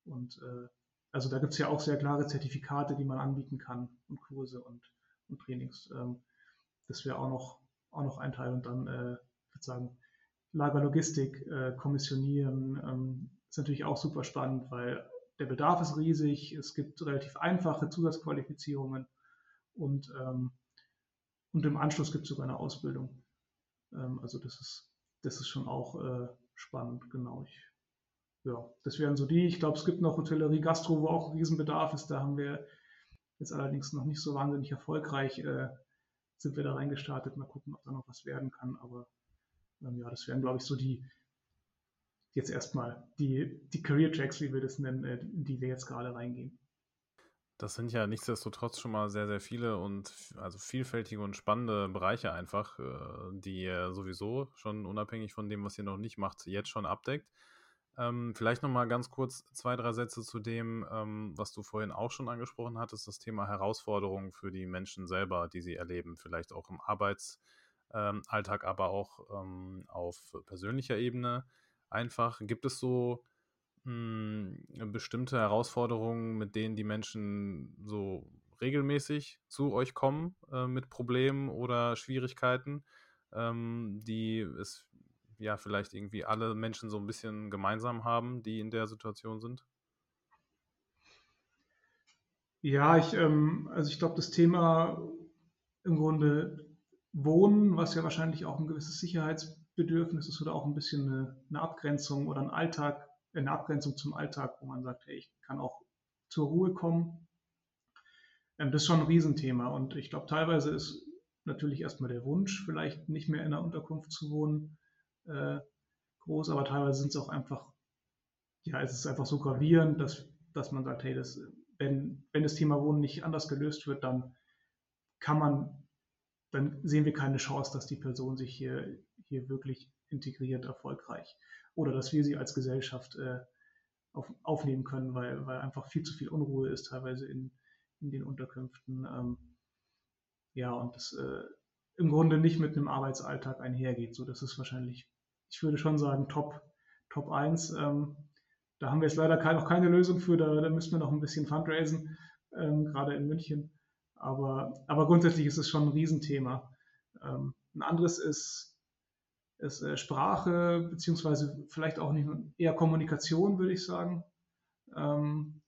Und äh, also da gibt es ja auch sehr klare Zertifikate, die man anbieten kann und Kurse und, und Trainings. Ähm, das wäre auch noch, auch noch ein Teil. Und dann, äh, ich würde sagen, Lagerlogistik, äh, Kommissionieren ähm, ist natürlich auch super spannend, weil der Bedarf ist riesig. Es gibt relativ einfache Zusatzqualifizierungen und, ähm, und im Anschluss gibt es sogar eine Ausbildung. Ähm, also das ist, das ist schon auch äh, spannend, genau. Ich, ja, das wären so die. Ich glaube, es gibt noch Hotellerie, Gastro, wo auch Riesenbedarf ist. Da haben wir jetzt allerdings noch nicht so wahnsinnig erfolgreich, äh, sind wir da reingestartet. Mal gucken, ob da noch was werden kann. Aber ähm, ja, das wären, glaube ich, so die, jetzt erstmal die, die Career Tracks, wie wir das nennen, äh, die wir jetzt gerade reingehen. Das sind ja nichtsdestotrotz schon mal sehr, sehr viele und also vielfältige und spannende Bereiche einfach, äh, die ihr sowieso schon unabhängig von dem, was ihr noch nicht macht, jetzt schon abdeckt. Ähm, vielleicht nochmal ganz kurz zwei, drei Sätze zu dem, ähm, was du vorhin auch schon angesprochen hattest, das Thema Herausforderungen für die Menschen selber, die sie erleben, vielleicht auch im Arbeitsalltag, ähm, aber auch ähm, auf persönlicher Ebene. Einfach, gibt es so mh, hm, bestimmte Herausforderungen, mit denen die Menschen so regelmäßig zu euch kommen äh, mit Problemen oder Schwierigkeiten, ähm, die es ja vielleicht irgendwie alle Menschen so ein bisschen gemeinsam haben, die in der Situation sind? Ja, ich, ähm, also ich glaube, das Thema im Grunde Wohnen, was ja wahrscheinlich auch ein gewisses Sicherheitsbedürfnis ist oder auch ein bisschen eine, eine Abgrenzung oder ein Alltag eine Abgrenzung zum Alltag, wo man sagt, hey, ich kann auch zur Ruhe kommen. Ähm, das ist schon ein Riesenthema und ich glaube, teilweise ist natürlich erstmal der Wunsch, vielleicht nicht mehr in einer Unterkunft zu wohnen, äh, groß, aber teilweise sind es auch einfach, ja, es ist einfach so gravierend, dass, dass man sagt, hey, das, wenn, wenn das Thema Wohnen nicht anders gelöst wird, dann kann man, dann sehen wir keine Chance, dass die Person sich hier, hier wirklich integriert, erfolgreich oder dass wir sie als Gesellschaft äh, auf, aufnehmen können, weil, weil einfach viel zu viel Unruhe ist teilweise in, in den Unterkünften. Ähm, ja, und das äh, im Grunde nicht mit einem Arbeitsalltag einhergeht. So, das ist wahrscheinlich, ich würde schon sagen, Top, Top 1. Ähm, da haben wir jetzt leider noch keine Lösung für, da, da müssen wir noch ein bisschen fundraisen, ähm, gerade in München. Aber, aber grundsätzlich ist es schon ein Riesenthema. Ähm, ein anderes ist ist äh, Sprache, beziehungsweise vielleicht auch nicht eher Kommunikation, würde ich sagen. Ähm,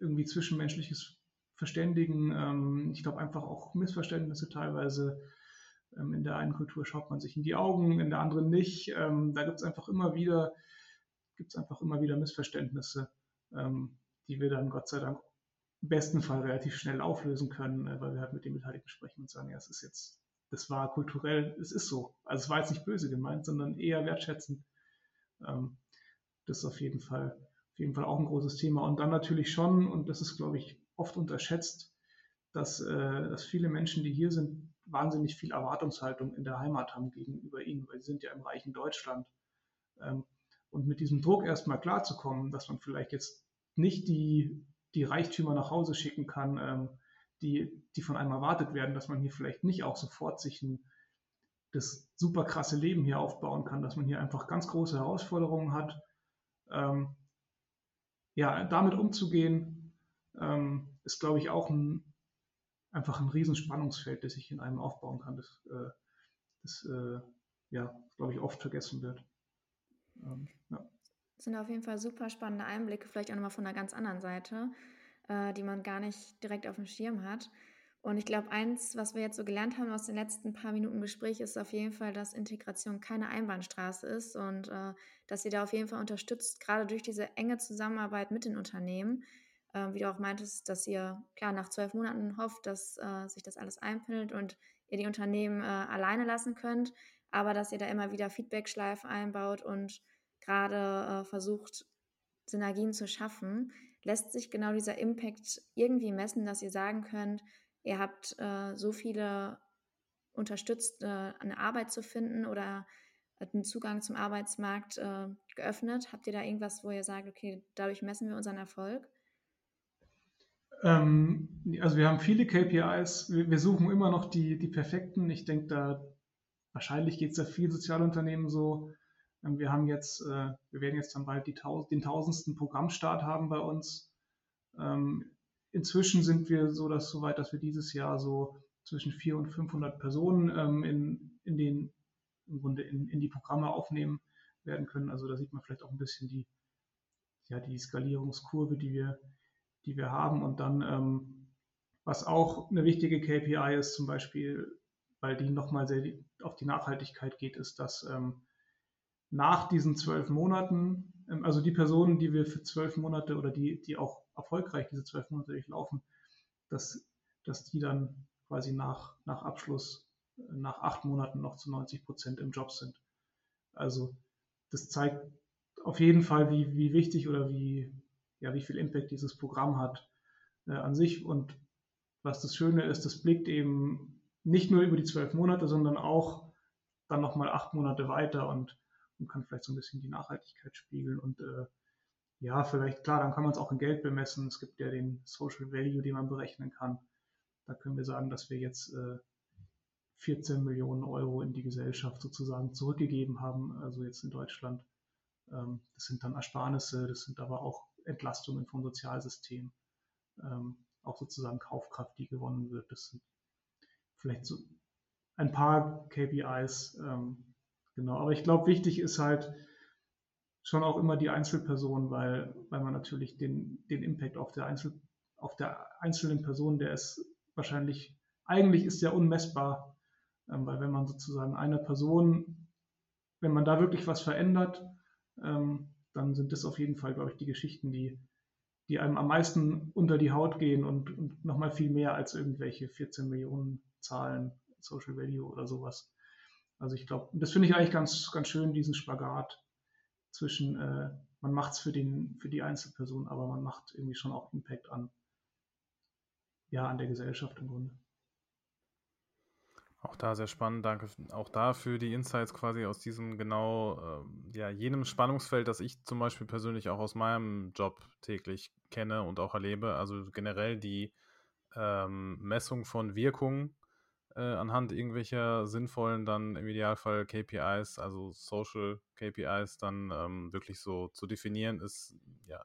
irgendwie zwischenmenschliches Verständigen. Ähm, ich glaube einfach auch Missverständnisse teilweise. Ähm, in der einen Kultur schaut man sich in die Augen, in der anderen nicht. Ähm, da gibt es einfach immer wieder, gibt einfach immer wieder Missverständnisse, ähm, die wir dann Gott sei Dank im besten Fall relativ schnell auflösen können, äh, weil wir halt mit den Beteiligten sprechen und sagen, ja, es ist jetzt das war kulturell, es ist so. Also es war jetzt nicht böse gemeint, sondern eher wertschätzend. Das ist auf jeden Fall, auf jeden Fall auch ein großes Thema. Und dann natürlich schon, und das ist, glaube ich, oft unterschätzt, dass, äh, dass viele Menschen, die hier sind, wahnsinnig viel Erwartungshaltung in der Heimat haben gegenüber ihnen, weil sie sind ja im reichen Deutschland. Ähm, und mit diesem Druck erstmal klarzukommen, dass man vielleicht jetzt nicht die, die Reichtümer nach Hause schicken kann, ähm, die, die von einem erwartet werden, dass man hier vielleicht nicht auch sofort sich ein, das super krasse Leben hier aufbauen kann, dass man hier einfach ganz große Herausforderungen hat. Ähm, ja, damit umzugehen, ähm, ist, glaube ich, auch ein, einfach ein Riesenspannungsfeld, das sich in einem aufbauen kann, das, äh, das äh, ja, glaube ich, oft vergessen wird. Ähm, ja. Das sind auf jeden Fall super spannende Einblicke, vielleicht auch nochmal von einer ganz anderen Seite äh, die man gar nicht direkt auf dem Schirm hat. Und ich glaube, eins, was wir jetzt so gelernt haben aus den letzten paar Minuten Gespräch, ist auf jeden Fall, dass Integration keine Einbahnstraße ist und äh, dass ihr da auf jeden Fall unterstützt, gerade durch diese enge Zusammenarbeit mit den Unternehmen. Äh, wie du auch meintest, dass ihr klar nach zwölf Monaten hofft, dass äh, sich das alles einpendelt und ihr die Unternehmen äh, alleine lassen könnt, aber dass ihr da immer wieder Feedback-Schleifen einbaut und gerade äh, versucht, Synergien zu schaffen. Lässt sich genau dieser Impact irgendwie messen, dass ihr sagen könnt, ihr habt äh, so viele unterstützt, eine Arbeit zu finden oder einen Zugang zum Arbeitsmarkt äh, geöffnet? Habt ihr da irgendwas, wo ihr sagt, okay, dadurch messen wir unseren Erfolg? Ähm, also wir haben viele KPIs. Wir, wir, suchen immer noch die, die perfekten. Ich denke, da wahrscheinlich geht es ja vielen Sozialunternehmen so. Ähm, wir haben jetzt, äh, wir werden jetzt dann bald die, den tausendsten Programmstart haben bei uns. Ähm, Inzwischen sind wir so dass so weit, dass wir dieses Jahr so zwischen 400 und 500 Personen ähm, in, in, den, im Grunde in, in die Programme aufnehmen werden können. Also da sieht man vielleicht auch ein bisschen die, ja, die Skalierungskurve, die wir, die wir haben. Und dann, ähm, was auch eine wichtige KPI ist, zum Beispiel, weil die nochmal sehr auf die Nachhaltigkeit geht, ist, dass ähm, nach diesen zwölf Monaten, ähm, also die Personen, die wir für zwölf Monate oder die, die auch erfolgreich diese zwölf Monate durchlaufen, dass, dass die dann quasi nach, nach Abschluss, nach acht Monaten noch zu 90 Prozent im Job sind. Also das zeigt auf jeden Fall, wie, wie wichtig oder wie, ja, wie viel Impact dieses Programm hat äh, an sich. Und was das Schöne ist, das blickt eben nicht nur über die zwölf Monate, sondern auch dann nochmal acht Monate weiter und, und kann vielleicht so ein bisschen die Nachhaltigkeit spiegeln und äh, ja, vielleicht, klar, dann kann man es auch in Geld bemessen. Es gibt ja den Social Value, den man berechnen kann. Da können wir sagen, dass wir jetzt äh, 14 Millionen Euro in die Gesellschaft sozusagen zurückgegeben haben, also jetzt in Deutschland. Ähm, das sind dann Ersparnisse, das sind aber auch Entlastungen vom Sozialsystem, ähm, auch sozusagen Kaufkraft, die gewonnen wird. Das sind vielleicht so ein paar KPIs. Ähm, genau, aber ich glaube, wichtig ist halt, schon auch immer die Einzelperson, weil, weil man natürlich den, den Impact auf der, Einzel, auf der einzelnen Person, der ist wahrscheinlich, eigentlich ist der unmessbar, ähm, weil wenn man sozusagen einer Person, wenn man da wirklich was verändert, ähm, dann sind das auf jeden Fall, glaube ich, die Geschichten, die, die einem am meisten unter die Haut gehen und, und nochmal viel mehr als irgendwelche 14 Millionen Zahlen Social Value oder sowas. Also ich glaube, das finde ich eigentlich ganz, ganz schön, diesen Spagat zwischen, äh, man macht es für, für die Einzelperson, aber man macht irgendwie schon auch Impact an, ja, an der Gesellschaft im Grunde. Auch da sehr spannend, danke auch da für die Insights quasi aus diesem genau, äh, ja, jenem Spannungsfeld, das ich zum Beispiel persönlich auch aus meinem Job täglich kenne und auch erlebe. Also generell die ähm, Messung von Wirkung äh, anhand irgendwelcher sinnvollen dann im Idealfall KPIs, also Social KPIs, dann ähm, wirklich so zu definieren, ist ja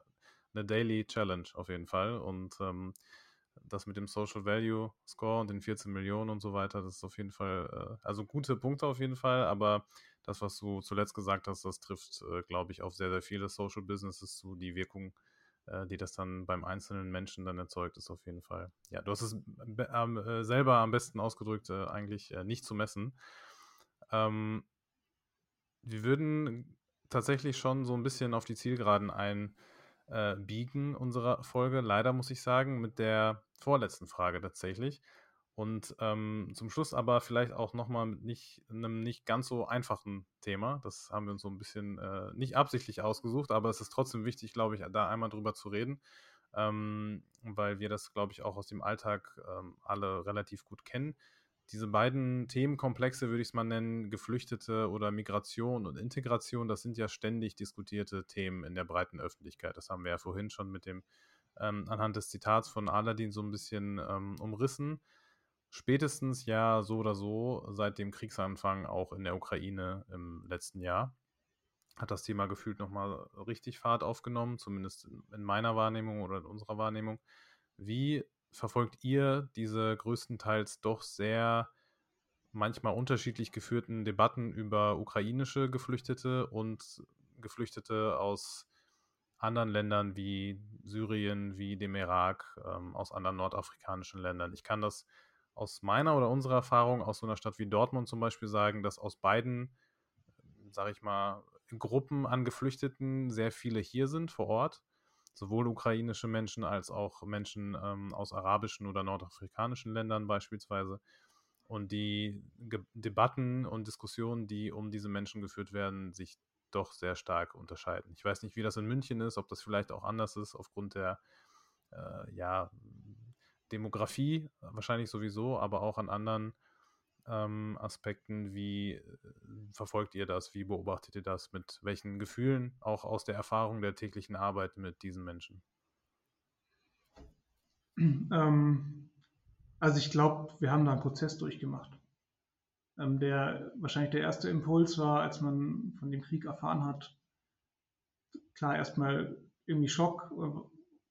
eine Daily Challenge auf jeden Fall. Und ähm, das mit dem Social Value Score und den 14 Millionen und so weiter, das ist auf jeden Fall, äh, also gute Punkte auf jeden Fall, aber das, was du zuletzt gesagt hast, das trifft, äh, glaube ich, auf sehr, sehr viele Social Businesses zu, die Wirkung äh, die das dann beim einzelnen Menschen dann erzeugt, ist auf jeden Fall. Ja, du hast es äh, selber am besten ausgedrückt, äh, eigentlich äh, nicht zu messen. Ähm, wir würden tatsächlich schon so ein bisschen auf die Zielgeraden einbiegen unserer Folge. Leider muss ich sagen, mit der vorletzten Frage tatsächlich. Und ähm, zum Schluss aber vielleicht auch nochmal mit nicht, einem nicht ganz so einfachen Thema. Das haben wir uns so ein bisschen äh, nicht absichtlich ausgesucht, aber es ist trotzdem wichtig, glaube ich, da einmal drüber zu reden, ähm, weil wir das, glaube ich, auch aus dem Alltag ähm, alle relativ gut kennen. Diese beiden Themenkomplexe, würde ich es mal nennen, Geflüchtete oder Migration und Integration, das sind ja ständig diskutierte Themen in der breiten Öffentlichkeit. Das haben wir ja vorhin schon mit dem ähm, anhand des Zitats von Aladdin so ein bisschen ähm, umrissen spätestens ja so oder so seit dem Kriegsanfang auch in der Ukraine im letzten Jahr hat das Thema gefühlt nochmal richtig Fahrt aufgenommen, zumindest in meiner Wahrnehmung oder in unserer Wahrnehmung. Wie verfolgt ihr diese größtenteils doch sehr manchmal unterschiedlich geführten Debatten über ukrainische Geflüchtete und Geflüchtete aus anderen Ländern wie Syrien, wie dem Irak, ähm, aus anderen nordafrikanischen Ländern? Ich kann das aus meiner oder unserer Erfahrung aus so einer Stadt wie Dortmund zum Beispiel sagen, dass aus beiden, sage ich mal, Gruppen an Geflüchteten sehr viele hier sind vor Ort. Sowohl ukrainische Menschen als auch Menschen ähm, aus arabischen oder nordafrikanischen Ländern beispielsweise. Und die Ge Debatten und Diskussionen, die um diese Menschen geführt werden, sich doch sehr stark unterscheiden. Ich weiß nicht, wie das in München ist, ob das vielleicht auch anders ist aufgrund der äh, ja, Demografie, wahrscheinlich sowieso, aber auch an anderen ähm, Aspekten. Wie äh, verfolgt ihr das? Wie beobachtet ihr das? Mit welchen Gefühlen, auch aus der Erfahrung der täglichen Arbeit mit diesen Menschen? [CLEARS THROAT] Ähm, also ich glaube, wir haben da einen Prozess durchgemacht. Ähm, der wahrscheinlich der erste Impuls war, als man von dem Krieg erfahren hat, klar erstmal irgendwie Schock,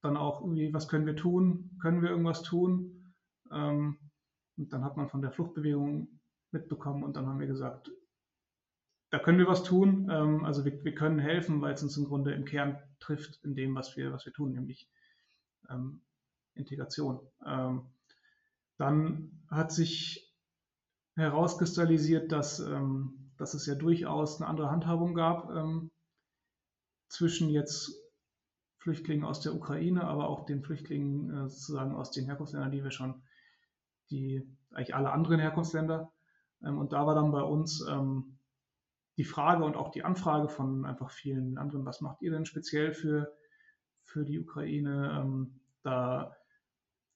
dann auch irgendwie, was können wir tun? Können wir irgendwas tun? Ähm, und dann hat man von der Fluchtbewegung mitbekommen und dann haben wir gesagt, da können wir was tun. Ähm, also wir, wir können helfen, weil es uns im Grunde im Kern trifft in dem, was wir, was wir tun, nämlich ähm, Integration. Ähm, dann hat sich herauskristallisiert, dass, ähm, dass es ja durchaus eine andere Handhabung gab ähm, zwischen jetzt Flüchtlingen aus der Ukraine, aber auch den Flüchtlingen äh, sozusagen aus den Herkunftsländern, die wir schon, die eigentlich alle anderen Herkunftsländer. Ähm, und da war dann bei uns ähm, die Frage und auch die Anfrage von einfach vielen anderen, was macht ihr denn speziell für, für die Ukraine? Ähm, da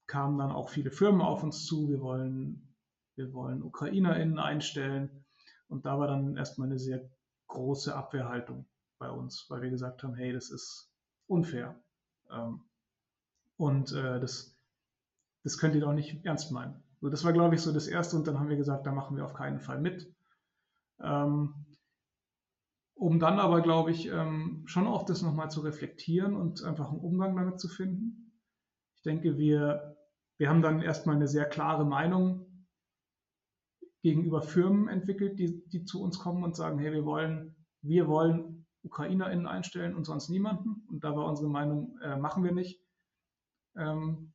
kamen dann auch viele Firmen auf uns zu, wir wollen wir wollen UkrainerInnen einstellen. Und da war dann erstmal eine sehr große Abwehrhaltung bei uns, weil wir gesagt haben, hey, das ist unfair. Und äh, das, das könnt ihr doch nicht ernst meinen. So, das war, glaube ich, so das Erste. Und dann haben wir gesagt, da machen wir auf keinen Fall mit. Ähm, um dann aber, glaube ich, ähm, schon auch das nochmal zu reflektieren und einfach einen Umgang damit zu finden. Ich denke, wir, wir haben dann erstmal eine sehr klare Meinung gegenüber Firmen entwickelt, die, die zu uns kommen und sagen, hey, wir wollen, wir wollen UkrainerInnen einstellen und sonst niemanden. Und da war unsere Meinung, äh, machen wir nicht. Ähm,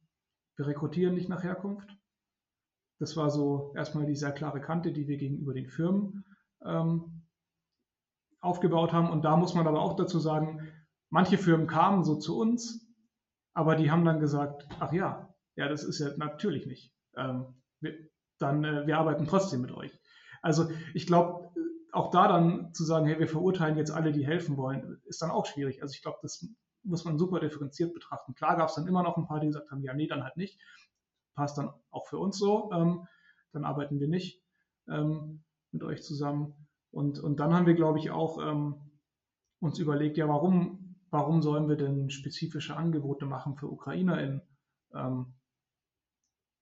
wir rekrutieren nicht nach Herkunft. Das war so erstmal die sehr klare Kante, die wir gegenüber den Firmen ähm, aufgebaut haben. Und da muss man aber auch dazu sagen, manche Firmen kamen so zu uns, aber die haben dann gesagt, ach ja, ja, das ist ja natürlich nicht. Ähm, wir, dann äh, wir arbeiten trotzdem mit euch. Also ich glaube, auch da dann zu sagen, hey, wir verurteilen jetzt alle, die helfen wollen, ist dann auch schwierig. Also ich glaube, das muss man super differenziert betrachten. Klar gab es dann immer noch ein paar, die gesagt haben, ja, nee, dann halt nicht. Passt dann auch für uns so. Ähm, dann arbeiten wir nicht ähm, mit euch zusammen. Und, und dann haben wir, glaube ich, auch ähm, uns überlegt, ja, warum, warum sollen wir denn spezifische Angebote machen für UkrainerInnen? Ähm,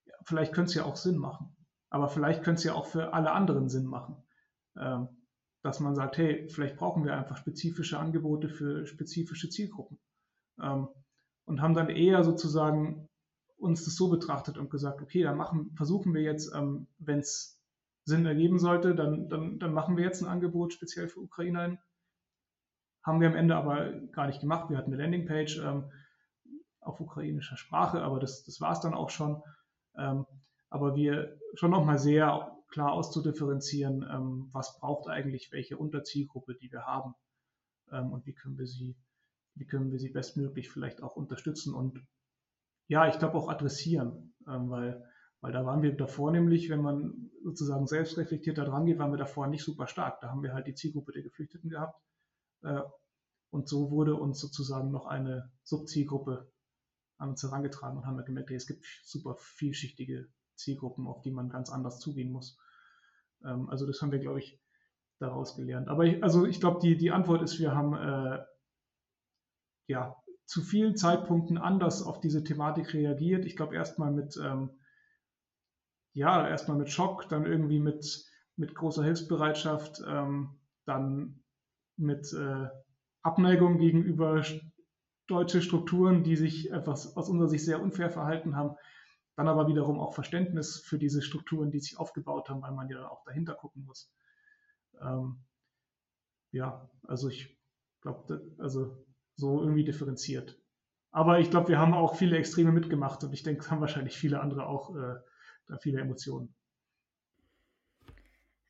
ja, vielleicht könnte es ja auch Sinn machen. Aber vielleicht könnte es ja auch für alle anderen Sinn machen, ähm, dass man sagt, hey, vielleicht brauchen wir einfach spezifische Angebote für spezifische Zielgruppen. Und haben dann eher sozusagen uns das so betrachtet und gesagt, okay, dann machen, versuchen wir jetzt, ähm, wenn es Sinn ergeben sollte, dann, dann, dann machen wir jetzt ein Angebot speziell für Ukrainerinnen. Haben wir am Ende aber gar nicht gemacht. Wir hatten eine Landingpage ähm, auf ukrainischer Sprache, aber das, das war es dann auch schon. Ähm, aber wir schon nochmal sehr klar auszudifferenzieren, ähm, was braucht eigentlich welche Unterzielgruppe, die wir haben ähm, und wie können wir sie, wie können wir sie bestmöglich vielleicht auch unterstützen und ja, ich glaube auch adressieren, ähm, weil, weil da waren wir davor nämlich, wenn man sozusagen selbst reflektiert da dran geht, waren wir davor nicht super stark. Da haben wir halt die Zielgruppe der Geflüchteten gehabt. Äh, und so wurde uns sozusagen noch eine Subzielgruppe an uns herangetragen und haben wir gemerkt, es gibt super vielschichtige Zielgruppen, auf die man ganz anders zugehen muss. Ähm, also das haben wir, glaube ich, daraus gelernt. Aber ich, also ich glaube, die, die Antwort ist, wir haben äh, ja zu vielen Zeitpunkten anders auf diese Thematik reagiert. Ich glaube erstmal mit ähm, ja, erstmal mit Schock, dann irgendwie mit, mit großer Hilfsbereitschaft, ähm, dann mit äh, Abneigung gegenüber deutsche Strukturen, die sich etwas aus unserer Sicht sehr unfair verhalten haben. Dann aber wiederum auch Verständnis für diese Strukturen, die sich aufgebaut haben, weil man ja auch dahinter gucken muss. Ähm, ja, also ich glaube, also so irgendwie differenziert. Aber ich glaube, wir haben auch viele Extreme mitgemacht und ich denke, es haben wahrscheinlich viele andere auch äh, da viele Emotionen.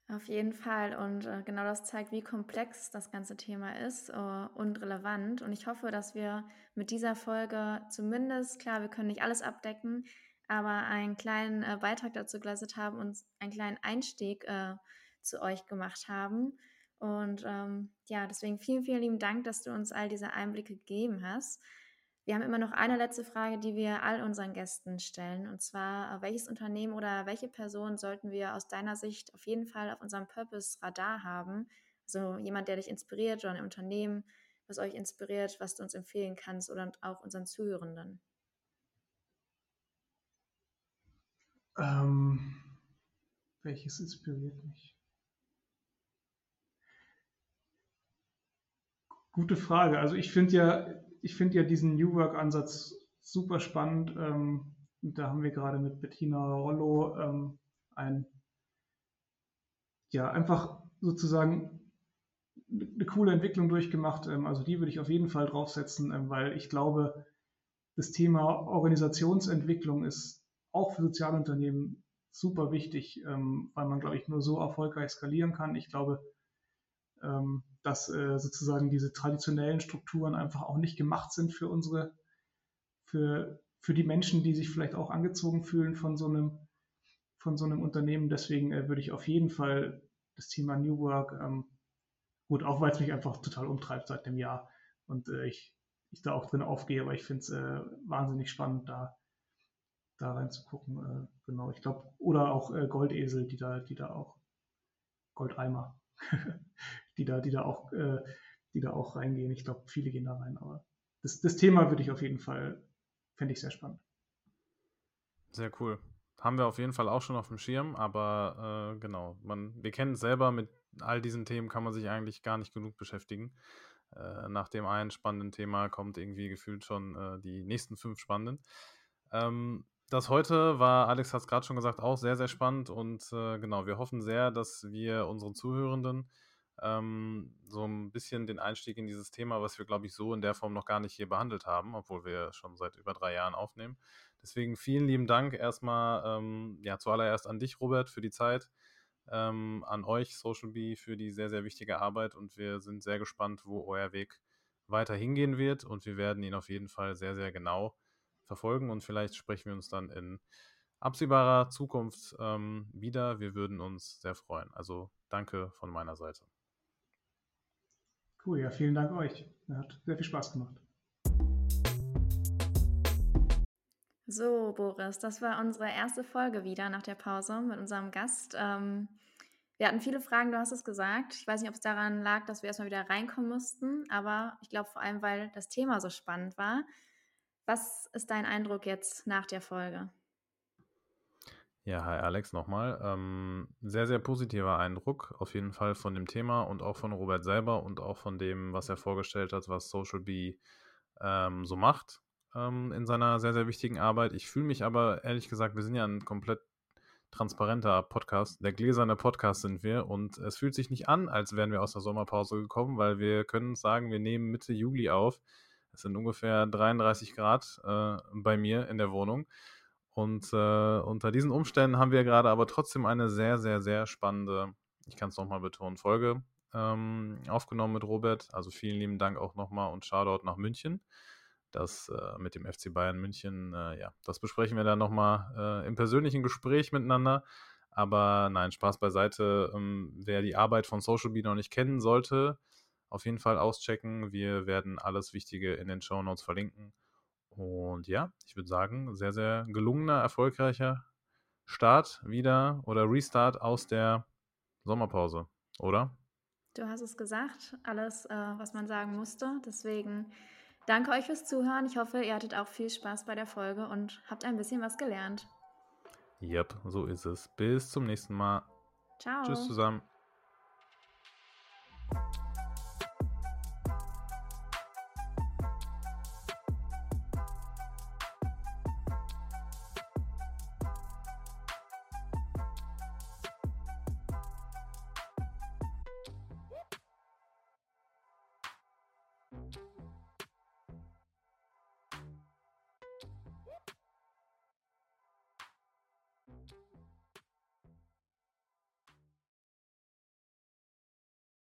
Auf jeden Fall. Und äh, genau das zeigt, wie komplex das ganze Thema ist äh, und relevant. Und ich hoffe, dass wir mit dieser Folge zumindest, klar, wir können nicht alles abdecken, aber einen kleinen äh, Beitrag dazu geleistet haben und einen kleinen Einstieg äh, zu euch gemacht haben. Und ähm, ja, deswegen vielen, vielen lieben Dank, dass du uns all diese Einblicke gegeben hast. Wir haben immer noch eine letzte Frage, die wir all unseren Gästen stellen. Und zwar, welches Unternehmen oder welche Person sollten wir aus deiner Sicht auf jeden Fall auf unserem Purpose-Radar haben? Also jemand, der dich inspiriert oder ein Unternehmen, was euch inspiriert, was du uns empfehlen kannst oder auch unseren Zuhörenden. Ähm, welches inspiriert mich? Gute Frage. Also ich finde ja, ich finde ja diesen New Work-Ansatz super spannend. Ähm, da haben wir gerade mit Bettina Rollo ähm, ein, ja, einfach sozusagen eine coole Entwicklung durchgemacht. Ähm, also die würde ich auf jeden Fall draufsetzen, ähm, weil ich glaube, das Thema Organisationsentwicklung ist auch für Sozialunternehmen super wichtig, ähm, weil man, glaube ich, nur so erfolgreich skalieren kann. Ich glaube, ähm, dass äh, sozusagen diese traditionellen Strukturen einfach auch nicht gemacht sind für unsere, für, für die Menschen, die sich vielleicht auch angezogen fühlen von so einem, von so einem Unternehmen. Deswegen äh, würde ich auf jeden Fall das Thema New Work, ähm, gut, auch weil es mich einfach total umtreibt seit dem Jahr und äh, ich, ich da auch drin aufgehe, aber ich finde es äh, wahnsinnig spannend, da, da reinzugucken. Äh, genau, ich glaube, oder auch äh, Goldesel, die da, die da auch Goldeimer, [LAUGHS] die da, die da auch, äh, die da auch reingehen. Ich glaube, viele gehen da rein, aber das, das Thema würde ich auf jeden Fall, fände ich sehr spannend. Sehr cool. Haben wir auf jeden Fall auch schon auf dem Schirm, aber äh, genau, man, wir kennen es selber, mit all diesen Themen kann man sich eigentlich gar nicht genug beschäftigen. Äh, nach dem einen spannenden Thema kommt irgendwie gefühlt schon äh, die nächsten fünf spannenden. Ähm, das heute war, Alex hat es gerade schon gesagt, auch sehr, sehr spannend und äh, genau, wir hoffen sehr, dass wir unseren Zuhörenden ähm, so ein bisschen den Einstieg in dieses Thema, was wir, glaube ich, so in der Form noch gar nicht hier behandelt haben, obwohl wir schon seit über drei Jahren aufnehmen. Deswegen vielen lieben Dank erstmal, ähm, ja, zuallererst an dich, Robert, für die Zeit, ähm, an euch, Social Bee, für die sehr, sehr wichtige Arbeit und wir sind sehr gespannt, wo euer Weg weiter hingehen wird und wir werden ihn auf jeden Fall sehr, sehr genau verfolgen und vielleicht sprechen wir uns dann in absehbarer Zukunft ähm, wieder. Wir würden uns sehr freuen. Also danke von meiner Seite. Cool, ja, vielen Dank euch. Hat sehr viel Spaß gemacht. So, Boris, das war unsere erste Folge wieder nach der Pause mit unserem Gast. Ähm, wir hatten viele Fragen, du hast es gesagt. Ich weiß nicht, ob es daran lag, dass wir erstmal wieder reinkommen mussten, aber ich glaube vor allem, weil das Thema so spannend war. Was ist dein Eindruck jetzt nach der Folge? Ja, hi Alex nochmal. Ähm, sehr, sehr positiver Eindruck auf jeden Fall von dem Thema und auch von Robert selber und auch von dem, was er vorgestellt hat, was Social Bee ähm, so macht ähm, in seiner sehr, sehr wichtigen Arbeit. Ich fühle mich aber ehrlich gesagt, wir sind ja ein komplett transparenter Podcast. Der gläserne Podcast sind wir und es fühlt sich nicht an, als wären wir aus der Sommerpause gekommen, weil wir können sagen, wir nehmen Mitte Juli auf. Es sind ungefähr 33 Grad äh, bei mir in der Wohnung. Und äh, unter diesen Umständen haben wir gerade aber trotzdem eine sehr, sehr, sehr spannende, ich kann es nochmal betonen, Folge ähm, aufgenommen mit Robert. Also vielen lieben Dank auch nochmal und Shoutout nach München. Das äh, mit dem FC Bayern München, äh, ja, das besprechen wir dann nochmal äh, im persönlichen Gespräch miteinander. Aber nein, Spaß beiseite. Ähm, wer die Arbeit von Social Bee noch nicht kennen sollte, auf jeden Fall auschecken. Wir werden alles Wichtige in den Show Notes verlinken. Und ja, ich würde sagen, sehr, sehr gelungener, erfolgreicher Start wieder oder Restart aus der Sommerpause, oder? Du hast es gesagt, alles, äh, was man sagen musste. Deswegen danke euch fürs Zuhören. Ich hoffe, ihr hattet auch viel Spaß bei der Folge und habt ein bisschen was gelernt. Yep, so ist es. Bis zum nächsten Mal. Ciao. Tschüss zusammen.